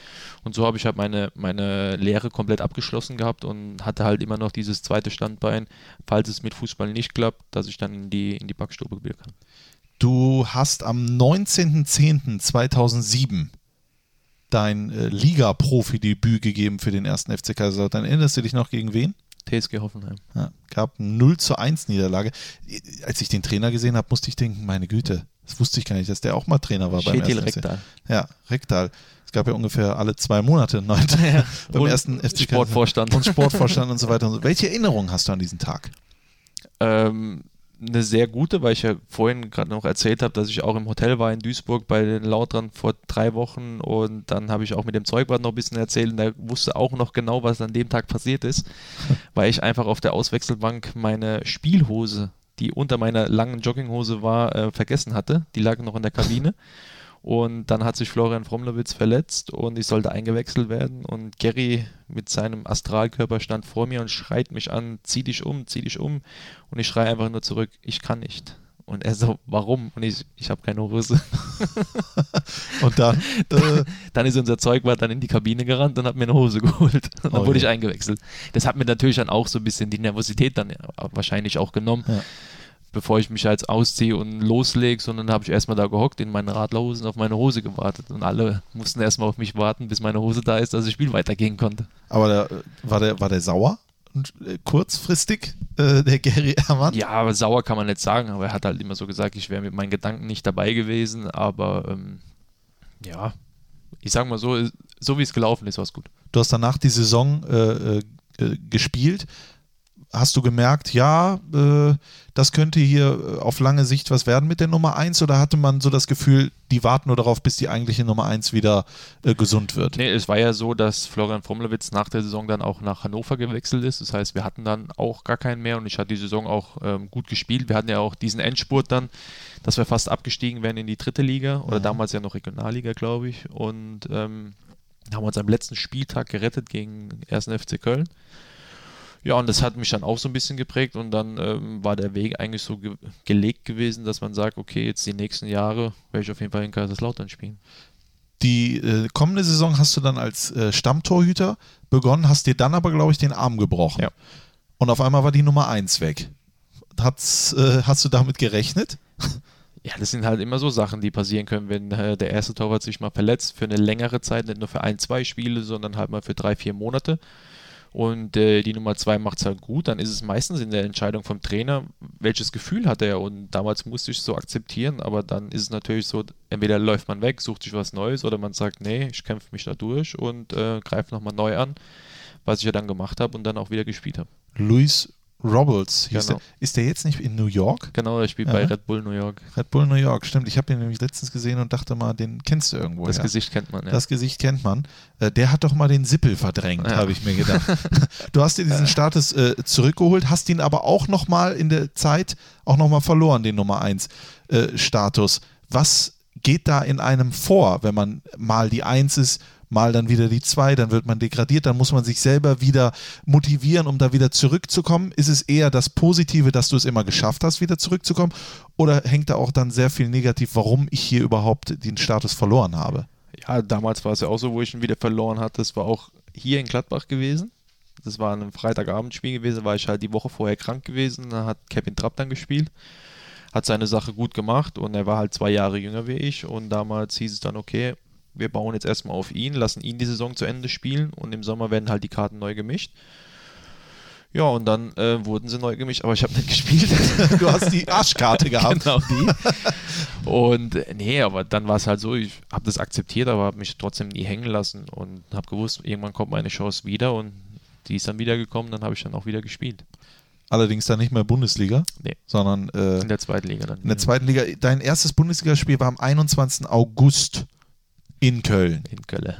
Und so habe ich halt meine, meine Lehre komplett abgeschlossen gehabt und hatte halt immer noch dieses zweite Standbein, falls es mit Fußball nicht klappt, dass ich dann in die, in die Backstube gehen kann. Du hast am 19.10.2007 dein äh, Liga-Profi-Debüt gegeben für den ersten FC Kaiserslautern. Erinnerst du dich noch gegen wen? TSG Hoffenheim. Ja, gab eine 0 zu 1 Niederlage. Als ich den Trainer gesehen habe, musste ich denken, meine Güte, das wusste ich gar nicht, dass der auch mal Trainer war beim Schetil ersten FC. Rektal. Ja, Rektal. Es gab ja ungefähr alle zwei Monate einen neuen Trainer beim Und ersten FC Sportvorstand. und Sportvorstand und so weiter. Und so. Welche Erinnerungen hast du an diesen Tag? Ähm, eine sehr gute, weil ich ja vorhin gerade noch erzählt habe, dass ich auch im Hotel war in Duisburg bei den Lautrern vor drei Wochen und dann habe ich auch mit dem Zeugwart noch ein bisschen erzählt und der wusste auch noch genau, was an dem Tag passiert ist, weil ich einfach auf der Auswechselbank meine Spielhose, die unter meiner langen Jogginghose war, äh, vergessen hatte. Die lag noch in der Kabine. Und dann hat sich Florian Fromlowitz verletzt und ich sollte eingewechselt werden. Und Gary mit seinem Astralkörper stand vor mir und schreit mich an, zieh dich um, zieh dich um. Und ich schreie einfach nur zurück, ich kann nicht. Und er so, warum? Und ich, ich habe keine Hose. Und dann, äh, Dann ist unser Zeugwart dann in die Kabine gerannt und hat mir eine Hose geholt. Und dann Oh wurde je. ich eingewechselt. Das hat mir natürlich dann auch so ein bisschen die Nervosität dann wahrscheinlich auch genommen. Ja. Bevor ich mich jetzt ausziehe und loslege, sondern habe ich erstmal da gehockt in meinen Radlerhosen auf meine Hose gewartet. Und alle mussten erstmal auf mich warten, bis meine Hose da ist, dass das Spiel weitergehen konnte. aber der, war, der, war der sauer? und äh, kurzfristig, äh, der Gary Ehrmann. Ja, aber sauer kann man nicht sagen, aber er hat halt immer so gesagt, ich wäre mit meinen Gedanken nicht dabei gewesen, aber ähm, ja, ich sag mal so, so wie es gelaufen ist, war es gut. Du hast danach die Saison äh, äh, äh, gespielt. Hast du gemerkt, ja, äh, das könnte hier äh, auf lange Sicht was werden mit der Nummer 1 oder hatte man so das Gefühl, die warten nur darauf, bis die eigentliche Nummer 1 wieder äh, gesund wird? Nee, es war ja so, dass Florian Fromlewitz nach der Saison dann auch nach Hannover gewechselt ist. Das heißt, wir hatten dann auch gar keinen mehr und ich hatte die Saison auch ähm, gut gespielt. Wir hatten ja auch diesen Endspurt dann, dass wir fast abgestiegen wären in die dritte Liga oder Mhm. damals ja noch Regionalliga, glaube ich. Und ähm, haben uns am letzten Spieltag gerettet gegen 1. FC Köln. Ja, und das hat mich dann auch so ein bisschen geprägt und dann ähm, war der Weg eigentlich so ge gelegt gewesen, dass man sagt, okay, jetzt die nächsten Jahre werde ich auf jeden Fall in Kaiserslautern spielen. Die äh, kommende Saison hast du dann als äh, Stammtorhüter begonnen, hast dir dann aber, glaube ich, den Arm gebrochen. Ja. Und auf einmal war die Nummer 1 weg. Hat's, äh, hast du damit gerechnet? Ja, das sind halt immer so Sachen, die passieren können, wenn äh, der erste Torwart sich mal verletzt für eine längere Zeit, nicht nur für ein, zwei Spiele, sondern halt mal für drei, vier Monate. Und äh, die Nummer zwei macht es halt gut, dann ist es meistens in der Entscheidung vom Trainer, welches Gefühl hat er. Und damals musste ich es so akzeptieren, aber dann ist es natürlich so, entweder läuft man weg, sucht sich was Neues oder man sagt, nee, ich kämpfe mich da durch und äh, greife nochmal neu an, was ich ja dann gemacht habe und dann auch wieder gespielt habe. Luis Robles hieß Genau. der. Ist der jetzt nicht in New York? Genau, ich spiele Ja. bei Red Bull New York. Red Bull New York, stimmt. Ich habe ihn nämlich letztens gesehen und dachte mal, den kennst du irgendwo. Das ja. Gesicht kennt man, ja. Das Gesicht kennt man. Äh, der hat doch mal den Sippel verdrängt, Ja. habe ich mir gedacht. du hast dir diesen Status äh, zurückgeholt, hast ihn aber auch nochmal in der Zeit auch nochmal verloren, den Nummer 1 äh, Status. Was geht da in einem vor, wenn man mal die 1 ist, mal dann wieder die 2, dann wird man degradiert, dann muss man sich selber wieder motivieren, um da wieder zurückzukommen? Ist es eher das Positive, dass du es immer geschafft hast, wieder zurückzukommen? Oder hängt da auch dann sehr viel negativ, warum ich hier überhaupt den Status verloren habe? Ja, damals war es ja auch so, wo ich ihn wieder verloren hatte. Das war auch hier in Gladbach gewesen. Das war ein Freitagabendspiel gewesen, war ich halt die Woche vorher krank gewesen. Da hat Kevin Trapp dann gespielt, hat seine Sache gut gemacht und er war halt zwei Jahre jünger wie ich. Und damals hieß es dann, okay, wir bauen jetzt erstmal auf ihn, lassen ihn die Saison zu Ende spielen und im Sommer werden halt die Karten neu gemischt. Ja, und dann äh, wurden sie neu gemischt, aber ich habe nicht gespielt. Du hast die Arschkarte gehabt. Genau die. Und äh, nee, aber dann war es halt so, ich habe das akzeptiert, aber habe mich trotzdem nie hängen lassen und habe gewusst, irgendwann kommt meine Chance wieder und die ist dann wieder gekommen, dann habe ich dann auch wieder gespielt. Allerdings dann nicht mehr Bundesliga, Nee. sondern äh, In der zweiten Liga dann. in der zweiten Liga. Dein erstes Bundesligaspiel war am 21. August in Köln. In Köln.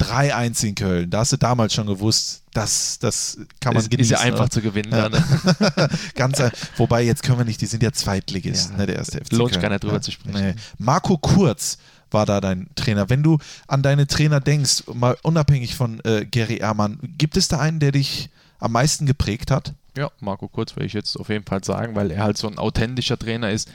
3-1 in Köln. Da hast du damals schon gewusst, das, das kann man Ist, genießen. ist ja einfach oder? zu gewinnen. Ja. Dann, ne? Ganz, wobei, jetzt können wir nicht, die sind ja Zweitligist, Ja. ne, der erste FC Lohnt sich gar nicht drüber Ja. zu sprechen. Marco Kurz war da dein Trainer. Wenn du an deine Trainer denkst, mal unabhängig von äh, Gary Ehrmann, gibt es da einen, der dich am meisten geprägt hat? Ja, Marco Kurz will ich jetzt auf jeden Fall sagen, weil er halt so ein authentischer Trainer ist.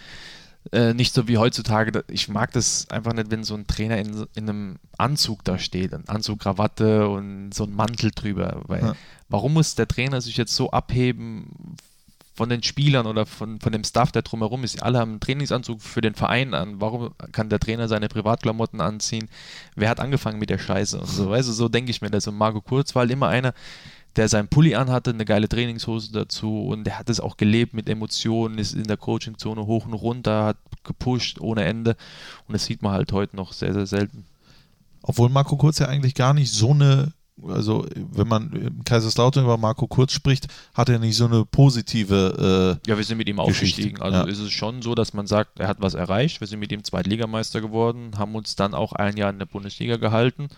Äh, nicht so wie heutzutage. Ich mag das einfach nicht, wenn so ein Trainer in, in einem Anzug da steht. Ein Anzug, Krawatte und so ein Mantel drüber. Weil, Ja. Warum muss der Trainer sich jetzt so abheben von den Spielern oder von, von dem Staff, der drumherum ist? Alle haben einen Trainingsanzug für den Verein an. Warum kann der Trainer seine Privatklamotten anziehen? Wer hat angefangen mit der Scheiße und so? Weißt du, so denke ich mir das. Und Marco Kurz war halt immer einer, der seinen Pulli anhatte, eine geile Trainingshose dazu und der hat es auch gelebt mit Emotionen, ist in der Coachingzone hoch und runter, hat gepusht ohne Ende und das sieht man halt heute noch sehr, sehr selten. Obwohl Marco Kurz ja eigentlich gar nicht so eine, also wenn man im Kaiserslautern über Marco Kurz spricht, hat er nicht so eine positive, äh, Ja, wir sind mit ihm aufgestiegen. Also ja. ist es schon so, dass man sagt, er hat was erreicht. Wir sind mit ihm Zweitligameister geworden, haben uns dann auch ein Jahr in der Bundesliga gehalten.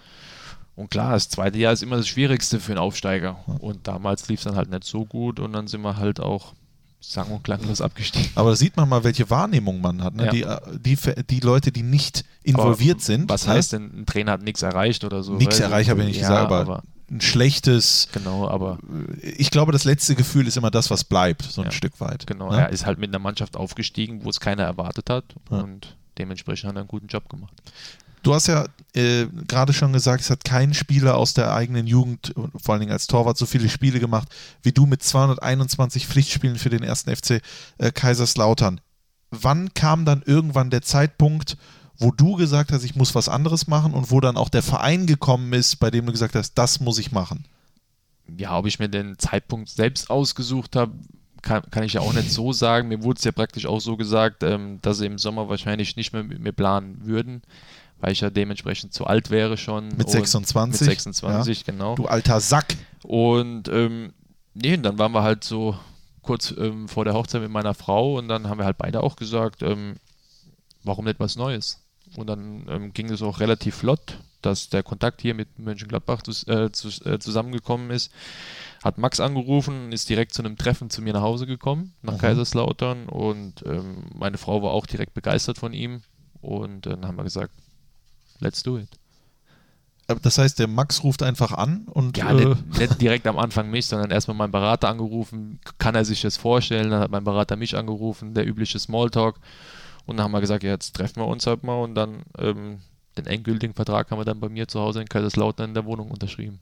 Und klar, das zweite Jahr ist immer das Schwierigste für einen Aufsteiger. Und damals lief es dann halt nicht so gut und dann sind wir halt auch sang- und klanglos abgestiegen. aber da sieht man mal, welche Wahrnehmung man hat. Ne? Ja. Die, äh, die, die Leute, die nicht involviert Aber sind. Was ne? heißt denn, ein Trainer hat nichts erreicht oder so? Nichts erreicht, habe ich nicht ja, gesagt, aber, ein schlechtes, Genau, aber ich glaube, das letzte Gefühl ist immer das, was bleibt, so ein Ja, Stück weit. genau, ne? er ist halt mit einer Mannschaft aufgestiegen, wo es keiner erwartet hat und dementsprechend hat er einen guten Job gemacht. Du hast ja äh, gerade schon gesagt, es hat kein Spieler aus der eigenen Jugend, vor allen Dingen als Torwart, so viele Spiele gemacht wie du mit 221 Pflichtspielen für den ersten FC äh, Kaiserslautern. Wann kam dann irgendwann der Zeitpunkt, wo du gesagt hast, ich muss was anderes machen und wo dann auch der Verein gekommen ist, bei dem du gesagt hast, das muss ich machen? ja, ob ich mir den Zeitpunkt selbst ausgesucht habe, kann, kann ich ja auch nicht so sagen. Mir wurde es ja praktisch auch so gesagt, ähm, dass sie im Sommer wahrscheinlich nicht mehr mit mir planen würden, weil ich ja dementsprechend zu alt wäre schon. Mit Und 26? Mit 26, genau. Du alter Sack. Und ähm, nee, dann waren wir halt so kurz ähm, vor der Hochzeit mit meiner Frau und dann haben wir halt beide auch gesagt, ähm, warum nicht was Neues? Und dann ähm, ging es auch relativ flott, dass der Kontakt hier mit Mönchengladbach zus- äh, zu, äh, zusammengekommen ist. Hat Max angerufen, ist direkt zu einem Treffen zu mir nach Hause gekommen, nach Kaiserslautern und ähm, meine Frau war auch direkt begeistert von ihm und dann haben wir gesagt, let's do it. Aber Das heißt, der Max ruft einfach an und Ja, äh, nicht, nicht direkt am Anfang mich, sondern erstmal meinen Berater angerufen. Kann er sich das vorstellen? Dann hat mein Berater mich angerufen, der übliche Smalltalk. Und dann haben wir gesagt, ja, jetzt treffen wir uns halt mal und dann ähm, den endgültigen Vertrag haben wir dann bei mir zu Hause in Kaiserslautern in der Wohnung unterschrieben.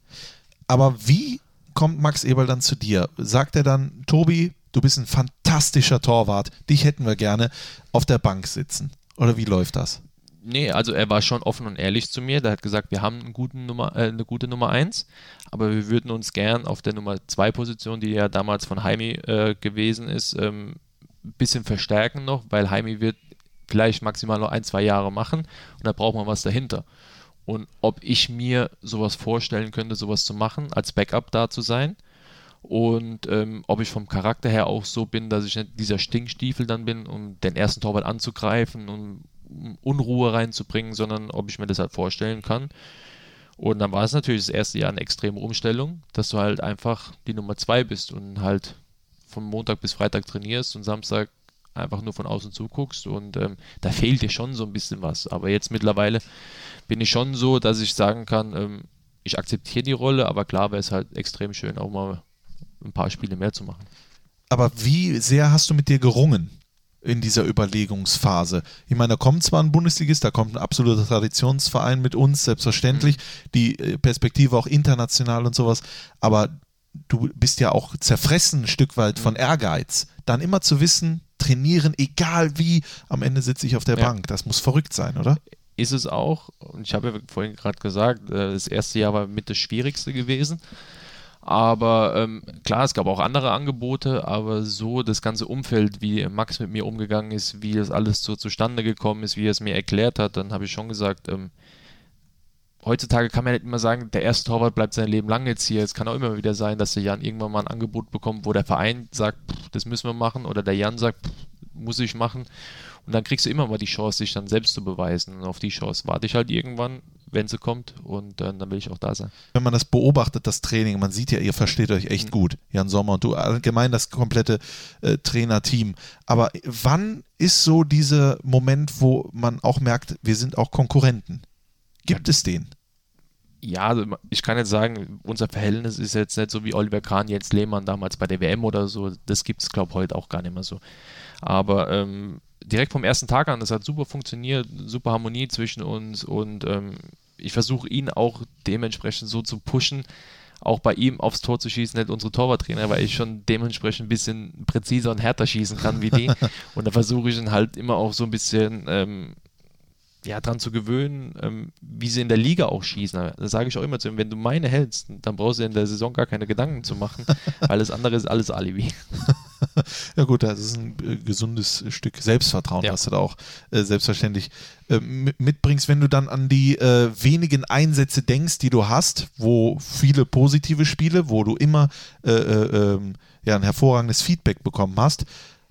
Aber wie kommt Max Eberl dann zu dir? Sagt er dann, Tobi, du bist ein fantastischer Torwart, dich hätten wir gerne auf der Bank sitzen? Oder wie läuft das? Nee, also er war schon offen und ehrlich zu mir. Der hat gesagt, wir haben Nummer, äh, eine gute Nummer 1, aber wir würden uns gern auf der Nummer 2 Position, die ja damals von Jaime äh, gewesen ist, ähm, ein bisschen verstärken noch, weil Jaime wird vielleicht maximal noch ein, zwei Jahre machen und da braucht man was dahinter. Und ob ich mir sowas vorstellen könnte, sowas zu machen, als Backup da zu sein und ähm, ob ich vom Charakter her auch so bin, dass ich nicht dieser Stinkstiefel dann bin, um den ersten Torwart anzugreifen und Unruhe reinzubringen, sondern ob ich mir das halt vorstellen kann. Und dann war es natürlich das erste Jahr eine extreme Umstellung, dass du halt einfach die Nummer zwei bist und halt von Montag bis Freitag trainierst und Samstag einfach nur von außen zuguckst und ähm, da fehlt dir schon so ein bisschen was. Aber jetzt mittlerweile bin ich schon so, dass ich sagen kann, ähm, ich akzeptiere die Rolle, aber klar wäre es halt extrem schön, auch mal ein paar Spiele mehr zu machen. Aber wie sehr hast du mit dir gerungen in dieser Überlegungsphase? Ich meine, da kommt zwar ein Bundesligist, da kommt ein absoluter Traditionsverein mit uns, selbstverständlich, die äh, Perspektive auch international und sowas, aber du bist ja auch zerfressen ein Stück weit von Ehrgeiz. Dann immer zu wissen, trainieren, egal wie, am Ende sitze ich auf der Ja. Bank. Das muss verrückt sein, oder? ist es auch. Und ich habe ja vorhin gerade gesagt, äh, das erste Jahr war mit das Schwierigste gewesen. Aber ähm, klar, es gab auch andere Angebote, aber so das ganze Umfeld, wie Max mit mir umgegangen ist, wie das alles so zustande gekommen ist, wie er es mir erklärt hat, dann habe ich schon gesagt, ähm, heutzutage kann man nicht immer sagen, der erste Torwart bleibt sein Leben lang jetzt hier. Es kann auch immer wieder sein, dass der Jan irgendwann mal ein Angebot bekommt, wo der Verein sagt, pff, das müssen wir machen, oder der Jan sagt, pff, muss ich machen. Und dann kriegst du immer mal die Chance, dich dann selbst zu beweisen. Und auf die Chance warte ich halt irgendwann, wenn sie kommt, und äh, dann will ich auch da sein. wenn man das beobachtet, das Training, man sieht ja, ihr versteht euch echt gut, Jan Sommer und du, allgemein das komplette äh, Trainerteam. Aber wann ist so dieser Moment, wo man auch merkt, wir sind auch Konkurrenten? Gibt es den? Ja, also ich kann jetzt sagen, unser Verhältnis ist jetzt nicht so wie Oliver Kahn, Jens Lehmann damals bei der WM oder so. Das gibt es, glaube ich, heute auch gar nicht mehr so. Aber ähm, direkt vom ersten Tag an, das hat super funktioniert, super Harmonie zwischen uns und ähm, ich versuche ihn auch dementsprechend so zu pushen, auch bei ihm aufs Tor zu schießen, nicht unsere Torwarttrainer, weil ich schon dementsprechend ein bisschen präziser und härter schießen kann wie die. und da versuche ich ihn halt immer auch so ein bisschen ähm, ja, dran zu gewöhnen, ähm, wie sie in der Liga auch schießen. Da sage ich auch immer zu ihm, wenn du meine hältst, dann brauchst du in der Saison gar keine Gedanken zu machen, alles andere ist alles Alibi. Ja gut, das ist ein äh, gesundes Stück Selbstvertrauen, Ja. was du da auch äh, selbstverständlich äh, mit- mitbringst, wenn du dann an die äh, wenigen Einsätze denkst, die du hast, wo viele positive Spiele, wo du immer äh, äh, ähm, ja, ein hervorragendes Feedback bekommen hast,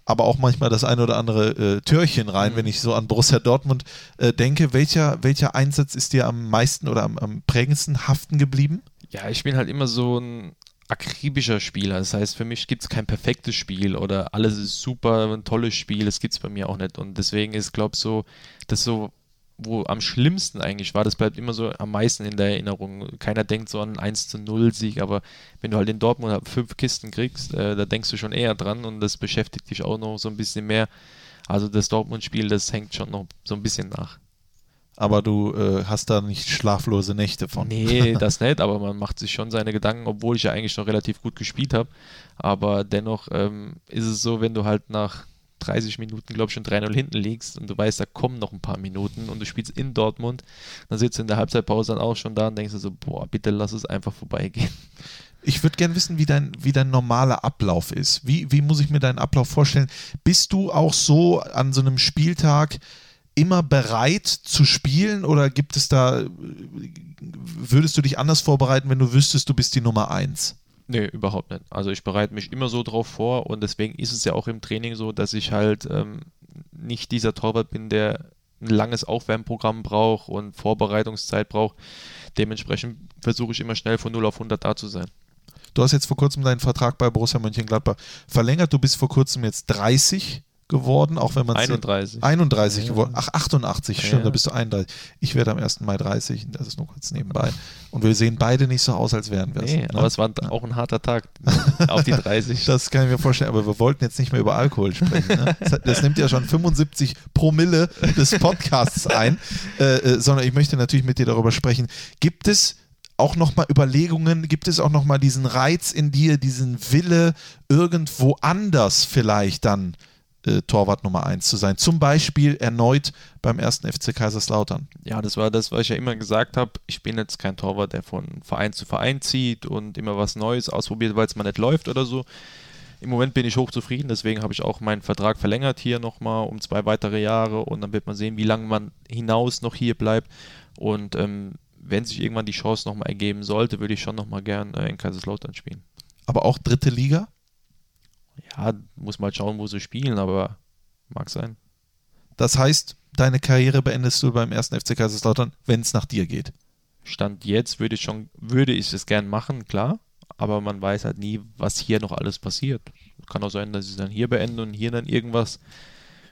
aber auch manchmal das ein oder andere Türchen rein, wenn ich so an Borussia Dortmund denke. Welcher, welcher Einsatz ist dir am meisten oder am, am prägendsten haften geblieben? Ja, ich bin halt immer so ein akribischer Spieler. Das heißt, für mich gibt es kein perfektes Spiel oder alles ist super, ein tolles Spiel. Das gibt es bei mir auch nicht. Und deswegen ist, glaube ich, so, das so, wo am schlimmsten eigentlich war, das bleibt immer so am meisten in der Erinnerung. Keiner denkt so an einen 1 zu 0 Sieg, aber wenn du halt in Dortmund halt fünf Kisten kriegst, äh, da denkst du schon eher dran und das beschäftigt dich auch noch so ein bisschen mehr. Also das Dortmund-Spiel, das hängt schon noch so ein bisschen nach. Aber du äh, hast da nicht schlaflose Nächte von. Nee, das nicht, aber man macht sich schon seine Gedanken, obwohl ich ja eigentlich noch relativ gut gespielt habe. Aber dennoch ähm, ist es so, wenn du halt nach 30 Minuten, glaube ich, schon 3-0 hinten liegst und du weißt, da kommen noch ein paar Minuten und du spielst in Dortmund, dann sitzt du in der Halbzeitpause dann auch schon da und denkst du so, boah, bitte lass es einfach vorbeigehen. Ich würde gerne wissen, wie dein, wie dein normaler Ablauf ist. Wie, wie muss ich mir deinen Ablauf vorstellen? Bist du auch so an so einem Spieltag immer bereit zu spielen oder gibt es da, würdest du dich anders vorbereiten, wenn du wüsstest, du bist die Nummer eins? Nee, überhaupt nicht. Also ich bereite mich immer so drauf vor und deswegen ist es ja auch im Training so, dass ich halt ähm, nicht dieser Torwart bin, der ein langes Aufwärmprogramm braucht und Vorbereitungszeit braucht. Dementsprechend versuche ich immer schnell von 0 auf 100 da zu sein. Du hast jetzt vor kurzem deinen Vertrag bei Borussia Mönchengladbach verlängert. Du bist vor kurzem jetzt 30 geworden, auch wenn man 31. 31 Ja, geworden. Ach, 88, stimmt, Ja. da bist du 31. Ich werde am 1. Mai 30, das ist nur kurz nebenbei. Und wir sehen beide nicht so aus, als wären wir es. Nee, ne? aber es war auch ein harter Tag auf die 30. Das kann ich mir vorstellen, aber wir wollten jetzt nicht mehr über Alkohol sprechen. Ne? Das, das nimmt ja schon 75 Promille des Podcasts ein, äh, äh, sondern ich möchte natürlich mit dir darüber sprechen. Gibt es auch nochmal Überlegungen, gibt es auch nochmal diesen Reiz in dir, diesen Wille, irgendwo anders vielleicht dann äh, Torwart Nummer 1 zu sein? Zum Beispiel erneut beim ersten FC Kaiserslautern. Ja, das war das, was ich ja immer gesagt habe. Ich bin jetzt kein Torwart, der von Verein zu Verein zieht und immer was Neues ausprobiert, weil es mal nicht läuft oder so. Im Moment bin ich hochzufrieden, deswegen habe ich auch meinen Vertrag verlängert hier nochmal um zwei weitere Jahre und dann wird man sehen, wie lange man hinaus noch hier bleibt. Und ähm, wenn sich irgendwann die Chance nochmal ergeben sollte, würde ich schon nochmal gern äh, in Kaiserslautern spielen. Aber auch dritte Liga? Ja, muss mal schauen, wo sie spielen, aber mag sein. Das heißt, deine Karriere beendest du beim ersten FC Kaiserslautern, wenn es nach dir geht. Stand jetzt würde ich schon, würde ich es gern machen, klar, aber man weiß halt nie, was hier noch alles passiert. Kann auch sein, dass ich es dann hier beende und hier dann irgendwas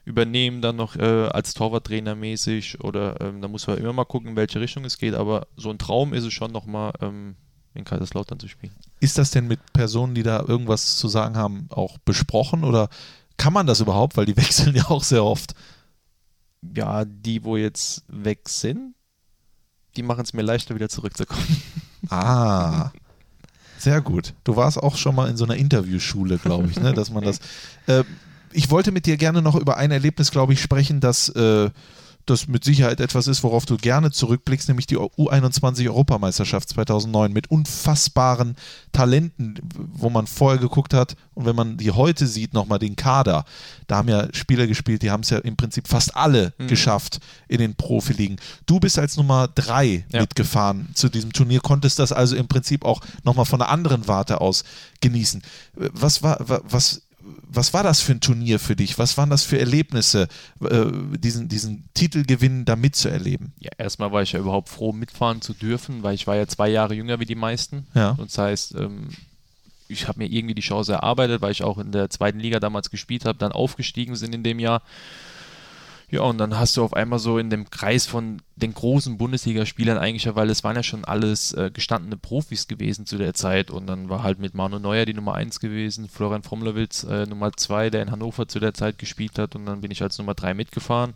übernehmen, dann noch äh, als Torwarttrainer mäßig oder ähm, da muss man immer mal gucken, in welche Richtung es geht, aber so ein Traum ist es schon nochmal ähm, in Kaiserslautern zu spielen. Ist das denn mit Personen, die da irgendwas zu sagen haben, auch besprochen oder kann man das überhaupt? Weil die wechseln ja auch sehr oft. Ja, die, wo jetzt weg sind, die machen es mir leichter, wieder zurückzukommen. Ah, sehr gut. Du warst auch schon mal in so einer Interviewschule, glaube ich, ne? dass man das. Äh, ich wollte mit dir gerne noch über ein Erlebnis, glaube ich, sprechen, das, äh, das mit Sicherheit etwas ist, worauf du gerne zurückblickst, nämlich die U21-Europameisterschaft 2009 mit unfassbaren Talenten, wo man vorher geguckt hat und wenn man die heute sieht, nochmal den Kader. Da haben ja Spieler gespielt, die haben es ja im Prinzip fast alle geschafft in den Profiligen. Du bist als Nummer drei Ja. mitgefahren zu diesem Turnier, konntest das also im Prinzip auch nochmal von einer anderen Warte aus genießen. Was war, wa- was, was war das für ein Turnier für dich? Was waren das für Erlebnisse, äh, diesen, diesen Titelgewinn da mitzuerleben? Ja, erstmal war ich ja überhaupt froh, mitfahren zu dürfen, weil ich war ja zwei Jahre jünger wie die meisten. Ja. Und das heißt, ähm, ich habe mir irgendwie die Chance erarbeitet, weil ich auch in der zweiten Liga damals gespielt habe, dann aufgestiegen sind in dem Jahr. Ja, und dann hast du auf einmal so in dem Kreis von den großen Bundesligaspielern eigentlich, weil es waren ja schon alles äh, gestandene Profis gewesen zu der Zeit und dann war halt mit Manu Neuer die Nummer 1 gewesen, Florian Fromlewitz äh, Nummer 2, der in Hannover zu der Zeit gespielt hat und dann bin ich als Nummer 3 mitgefahren.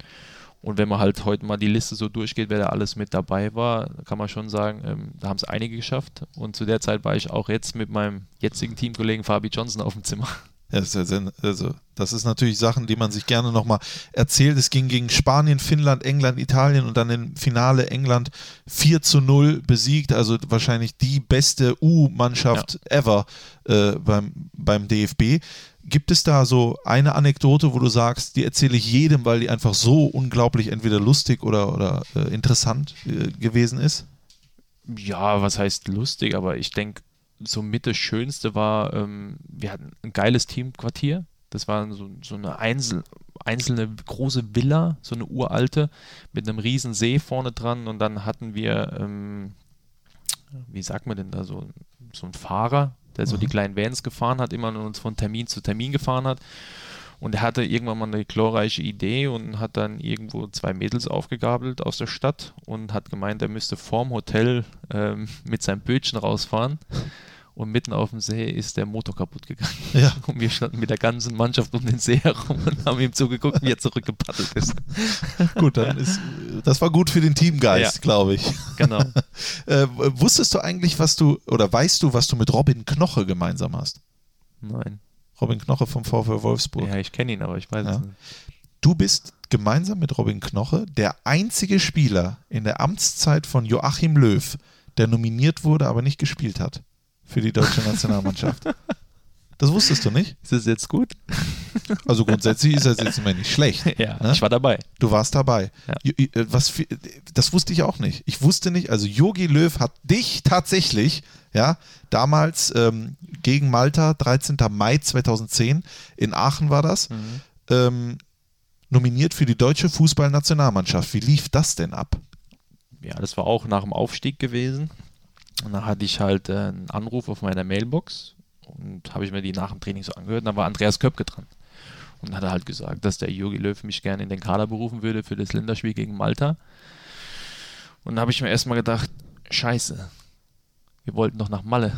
Und wenn man halt heute mal die Liste so durchgeht, wer da alles mit dabei war, kann man schon sagen, ähm, da haben es einige geschafft. Und zu der Zeit war ich auch jetzt mit meinem jetzigen Teamkollegen Fabi Johnson auf dem Zimmer. Ja, das, ist ja sen- also, das ist natürlich Sachen, die man sich gerne nochmal erzählt. Es ging gegen Spanien, Finnland, England, Italien und dann im Finale England 4 zu 0 besiegt. Also wahrscheinlich die beste U-Mannschaft ever äh, beim, beim DFB. Gibt es da so eine Anekdote, wo du sagst, die erzähle ich jedem, weil die einfach so unglaublich entweder lustig oder, oder äh, interessant äh, gewesen ist? Ja, was heißt lustig, aber ich denke, so mit das Schönste war, ähm, wir hatten ein geiles Teamquartier. Das war so, so eine Einzel, einzelne große Villa, so eine uralte, mit einem riesen See vorne dran und dann hatten wir, ähm, wie sagt man denn da, so, so einen Fahrer, der so die kleinen Vans gefahren hat, immer uns von Termin zu Termin gefahren hat. Und er hatte irgendwann mal eine glorreiche Idee und hat dann irgendwo zwei Mädels aufgegabelt aus der Stadt und hat gemeint, er müsste vorm Hotel ähm, mit seinem Bötchen rausfahren. Und mitten auf dem See ist der Motor kaputt gegangen. Ja. Und wir standen mit der ganzen Mannschaft um den See herum und haben ihm zugeguckt, wie er zurückgepaddelt ist. Gut, dann ist das war gut für den Teamgeist, Ja. glaube ich. Genau. Äh, wusstest du eigentlich, was du, oder weißt du, was du mit Robin Knoche gemeinsam hast? Nein. Robin Knoche vom VfL Wolfsburg. Ja, ich kenne ihn, aber ich weiß Ja. es nicht. Du bist gemeinsam mit Robin Knoche der einzige Spieler in der Amtszeit von Joachim Löw, der nominiert wurde, aber nicht gespielt hat. für die deutsche Nationalmannschaft. Das wusstest du nicht? Ist das jetzt gut? Also grundsätzlich ist das jetzt immer nicht schlecht. Ja, ne? ich war dabei. Du warst dabei. Ja. Äh, Was, das wusste ich auch nicht. Ich wusste nicht, also Yogi Löw hat dich tatsächlich, ja, damals ähm, gegen Malta, 13. Mai 2010, in Aachen war das, ähm, nominiert für die deutsche Fußballnationalmannschaft. Wie lief das denn ab? Ja, das war auch nach dem Aufstieg gewesen. Und da hatte ich halt äh, einen Anruf auf meiner Mailbox und habe ich mir die nach dem Training so angehört. Und da war Andreas Köpke dran. Und hat er halt gesagt, dass der Jogi Löw mich gerne in den Kader berufen würde für das Länderspiel gegen Malta. Und da habe ich mir erstmal gedacht, scheiße, wir wollten doch nach Malle.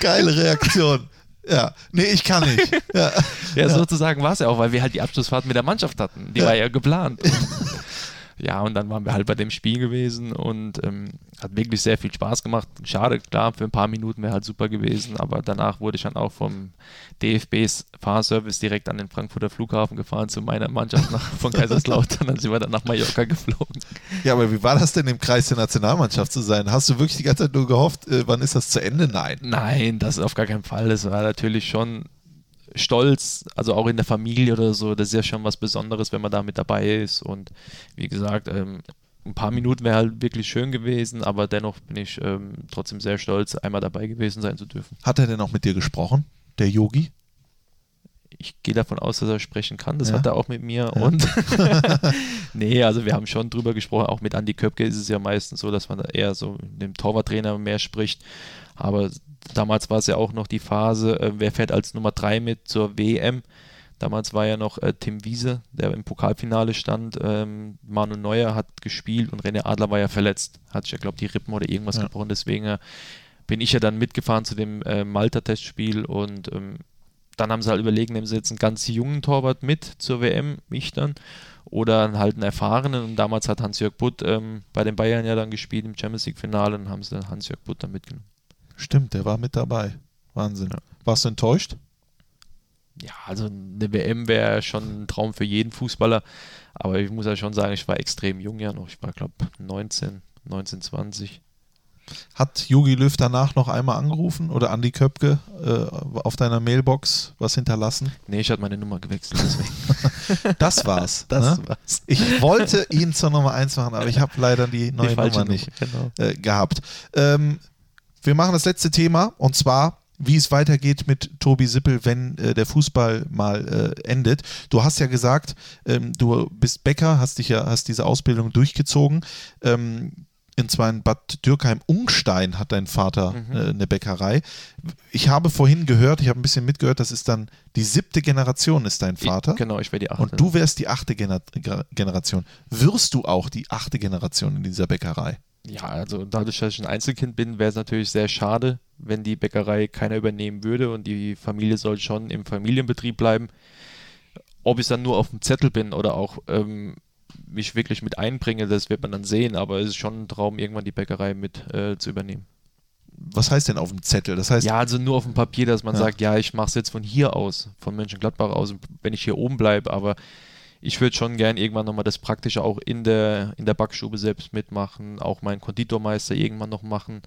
Geile Reaktion. Ja, nee, ich kann nicht. Ja. Ja, sozusagen war es ja auch, weil wir halt die Abschlussfahrt mit der Mannschaft hatten. Die war ja geplant. Ja, und dann waren wir halt bei dem Spiel gewesen und ähm, hat wirklich sehr viel Spaß gemacht. Schade, klar, für ein paar Minuten wäre halt super gewesen, aber danach wurde ich dann auch vom DFBs Fahrservice direkt an den Frankfurter Flughafen gefahren zu meiner Mannschaft nach, von Kaiserslautern. Dann sind wir dann nach Mallorca geflogen. ja, aber wie war das denn im Kreis der Nationalmannschaft zu sein? Hast du wirklich die ganze Zeit nur gehofft, äh, wann ist das zu Ende? Nein. Nein, das auf gar keinen Fall. Das war natürlich schon stolz, also auch in der Familie oder so. Das ist ja schon was Besonderes, wenn man da mit dabei ist. Und wie gesagt, ähm, ein paar Minuten wäre halt wirklich schön gewesen, aber dennoch bin ich ähm, trotzdem sehr stolz, einmal dabei gewesen sein zu dürfen. Hat er denn auch mit dir gesprochen, der Yogi? Ich gehe davon aus, dass er sprechen kann. Das Ja. hat er auch mit mir. Ja. Und nee, also wir haben schon drüber gesprochen. Auch mit Andy Köpke ist es ja meistens so, dass man eher so mit dem Torwarttrainer mehr spricht. Aber damals war es ja auch noch die Phase, äh, wer fährt als Nummer 3 mit zur WM? Damals war ja noch äh, Tim Wiese, der im Pokalfinale stand. Ähm, Manu Neuer hat gespielt und René Adler war ja verletzt. Hat sich ja, glaube ich, die Rippen oder irgendwas Ja. gebrochen. Deswegen äh, bin ich ja dann mitgefahren zu dem äh, Malta-Testspiel und ähm, dann haben sie halt überlegt, nehmen sie jetzt einen ganz jungen Torwart mit zur WM, mich dann, oder halt einen erfahrenen. Und damals hat Hans-Jörg Butt ähm, bei den Bayern ja dann gespielt im Champions League-Finale und haben sie dann Hans-Jörg Butt dann mitgenommen. Stimmt, der war mit dabei. Wahnsinn. Warst du enttäuscht? Ja, also eine WM wäre schon ein Traum für jeden Fußballer, aber ich muss ja schon sagen, ich war extrem jung ja noch. Ich war, glaube 19, 19, 20. Hat Yogi Löw danach noch einmal angerufen oder Andi Köpke äh, auf deiner Mailbox was hinterlassen? Nee, ich hatte meine Nummer gewechselt, deswegen. Das war's. Das ne? war's. Ich wollte ihn zur Nummer 1 machen, aber ich habe leider die neue Die Nummer nicht Nummer, äh, genau. gehabt. Ähm, wir machen das letzte Thema und zwar, wie es weitergeht mit Tobi Sippel, wenn äh, der Fußball mal äh, endet. Du hast ja gesagt, ähm, du bist Bäcker, hast dich ja, hast diese Ausbildung durchgezogen. Ähm, und zwar in Bad Dürkheim-Ungstein hat dein Vater Mhm. äh, eine Bäckerei. Ich habe vorhin gehört, ich habe ein bisschen mitgehört, das ist dann die siebte Generation, ist dein Vater. Ich, genau, ich wäre die achte. Und du wärst die achte Gener Ge- Generation. Wirst du auch die achte Generation in dieser Bäckerei? Ja, also dadurch, dass ich ein Einzelkind bin, wäre es natürlich sehr schade, wenn die Bäckerei keiner übernehmen würde und die Familie soll schon im Familienbetrieb bleiben. Ob ich dann nur auf dem Zettel bin oder auch ähm, mich wirklich mit einbringe, das wird man dann sehen, aber es ist schon ein Traum, irgendwann die Bäckerei mit äh, zu übernehmen. Was heißt denn auf dem Zettel? Das heißt, Ja, also nur auf dem Papier, dass man Ja. sagt, ja, ich mache es jetzt von hier aus, von Mönchengladbach aus, wenn ich hier oben bleibe, aber ich würde schon gern irgendwann nochmal das Praktische auch in der, in der Backstube selbst mitmachen, auch meinen Konditormeister irgendwann noch machen,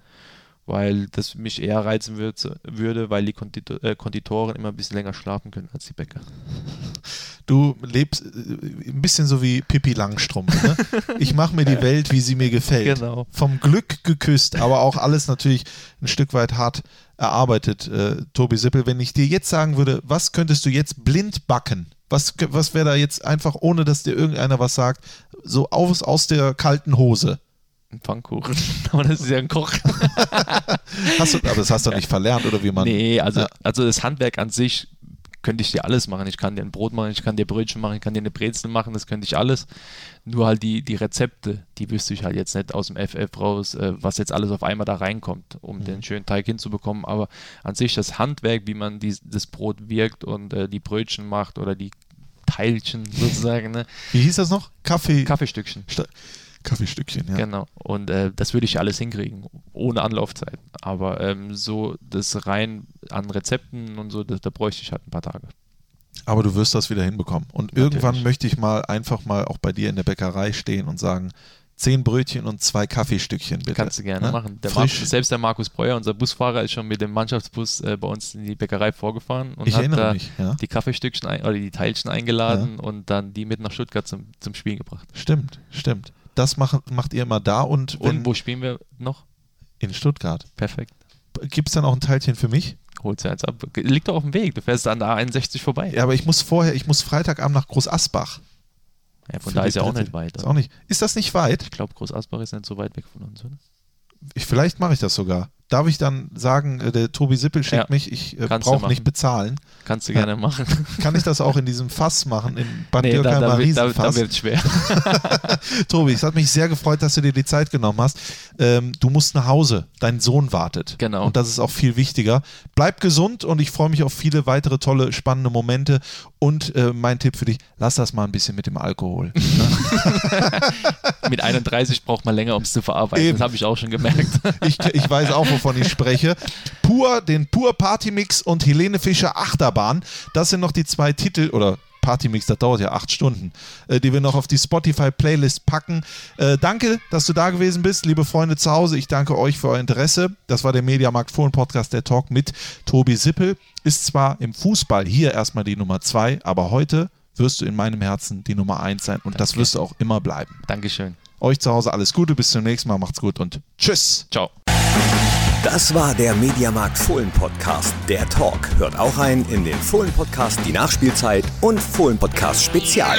weil das mich eher reizen würd, würde, weil die Konditor, äh, Konditoren immer ein bisschen länger schlafen können als die Bäcker. du lebst äh, ein bisschen so wie Pippi Langstrumpf. Ne? Ich mache mir die Welt, wie sie mir gefällt. Genau. Vom Glück geküsst, aber auch alles natürlich ein Stück weit hart erarbeitet, äh, Tobi Sippel. Wenn ich dir jetzt sagen würde, was könntest du jetzt blind backen? Was, was wäre da jetzt einfach, ohne dass dir irgendeiner was sagt, so aus, aus der kalten Hose? Ein Pfannkuchen, aber das ist ja ein Koch. Hast du, aber das hast du nicht verlernt, oder wie man. Nee, also, Ja. also das Handwerk an sich könnte ich dir alles machen. Ich kann dir ein Brot machen, ich kann dir Brötchen machen, ich kann dir eine Brezel machen, das könnte ich alles. Nur halt die, die Rezepte, die wüsste ich halt jetzt nicht aus dem FF raus, äh, was jetzt alles auf einmal da reinkommt, um Mhm. den schönen Teig hinzubekommen. Aber an sich das Handwerk, wie man die, das Brot wirkt und äh, die Brötchen macht oder die Teilchen sozusagen, ne? Wie hieß das noch? Kaffee. Kaffeestückchen. Sta- Kaffeestückchen, ja. Genau. Und äh, das würde ich alles hinkriegen, ohne Anlaufzeit. Aber ähm, so das rein an Rezepten und so, das, da bräuchte ich halt ein paar Tage. Aber du wirst das wieder hinbekommen. Und Natürlich. irgendwann möchte ich mal einfach mal auch bei dir in der Bäckerei stehen und sagen, zehn Brötchen und zwei Kaffeestückchen bitte. Kannst du gerne Ne? machen. Der Frisch. Markus, selbst der Markus Breuer, unser Busfahrer, ist schon mit dem Mannschaftsbus äh, bei uns in die Bäckerei vorgefahren und Ich hat da mich, ja. die Kaffeestückchen ein, oder die Teilchen eingeladen und dann die mit nach Stuttgart zum, zum Spielen gebracht. Stimmt, stimmt. Das macht, macht ihr immer da und, wenn, Und wo spielen wir noch? in Stuttgart. Perfekt. Gibt es dann auch ein Teilchen für mich? Holst du eins ab. Liegt doch auf dem Weg. Du fährst an der A61 vorbei. Ja, aber ich muss vorher, ich muss Freitagabend nach Groß Asbach. Ja, von da ist ja auch nicht weit. Ist auch nicht. Ist das nicht weit? Ich glaube, Groß Asbach ist nicht so weit weg von uns, oder? Ich, vielleicht mache ich das sogar. Darf ich dann sagen, äh, der Tobi Sippel schickt Ja, mich, ich äh, brauche nicht bezahlen. Kannst du Ja. gerne machen. Kann ich das auch in diesem Fass machen, in Bad nee, da, Dürkheimer da, da, da Riesenfass? wird schwer. Tobi, es hat mich sehr gefreut, dass du dir die Zeit genommen hast. Ähm, du musst nach Hause. Dein Sohn wartet. Genau. Und das ist auch viel wichtiger. Bleib gesund und ich freue mich auf viele weitere tolle, spannende Momente. Und äh, mein Tipp für dich, lass das mal ein bisschen mit dem Alkohol. Mit 31 braucht man länger, um es zu verarbeiten. Eben. Das habe ich auch schon gemerkt. Ich, ich weiß auch, wovon ich spreche. Pur, den Pur Partymix und Helene Fischer Achterbahn. Das sind noch die zwei Titel oder Partymix, das dauert ja acht Stunden, äh, die wir noch auf die Spotify-Playlist packen. Äh, danke, dass du da gewesen bist, liebe Freunde zu Hause. Ich danke euch für euer Interesse. Das war der Mediamarkt Fohlen Podcast, der Talk mit Tobi Sippel. Ist zwar im Fußball hier erstmal die Nummer zwei, aber heute wirst du in meinem Herzen die Nummer eins sein und das Danke. wirst du auch immer bleiben. Dankeschön. Euch zu Hause alles Gute, bis zum nächsten Mal, macht's gut und tschüss. Ciao. Das war der Mediamarkt Fohlen Podcast, der Talk. Hört auch ein in den Fohlen Podcast, die Nachspielzeit und Fohlen Podcast Spezial.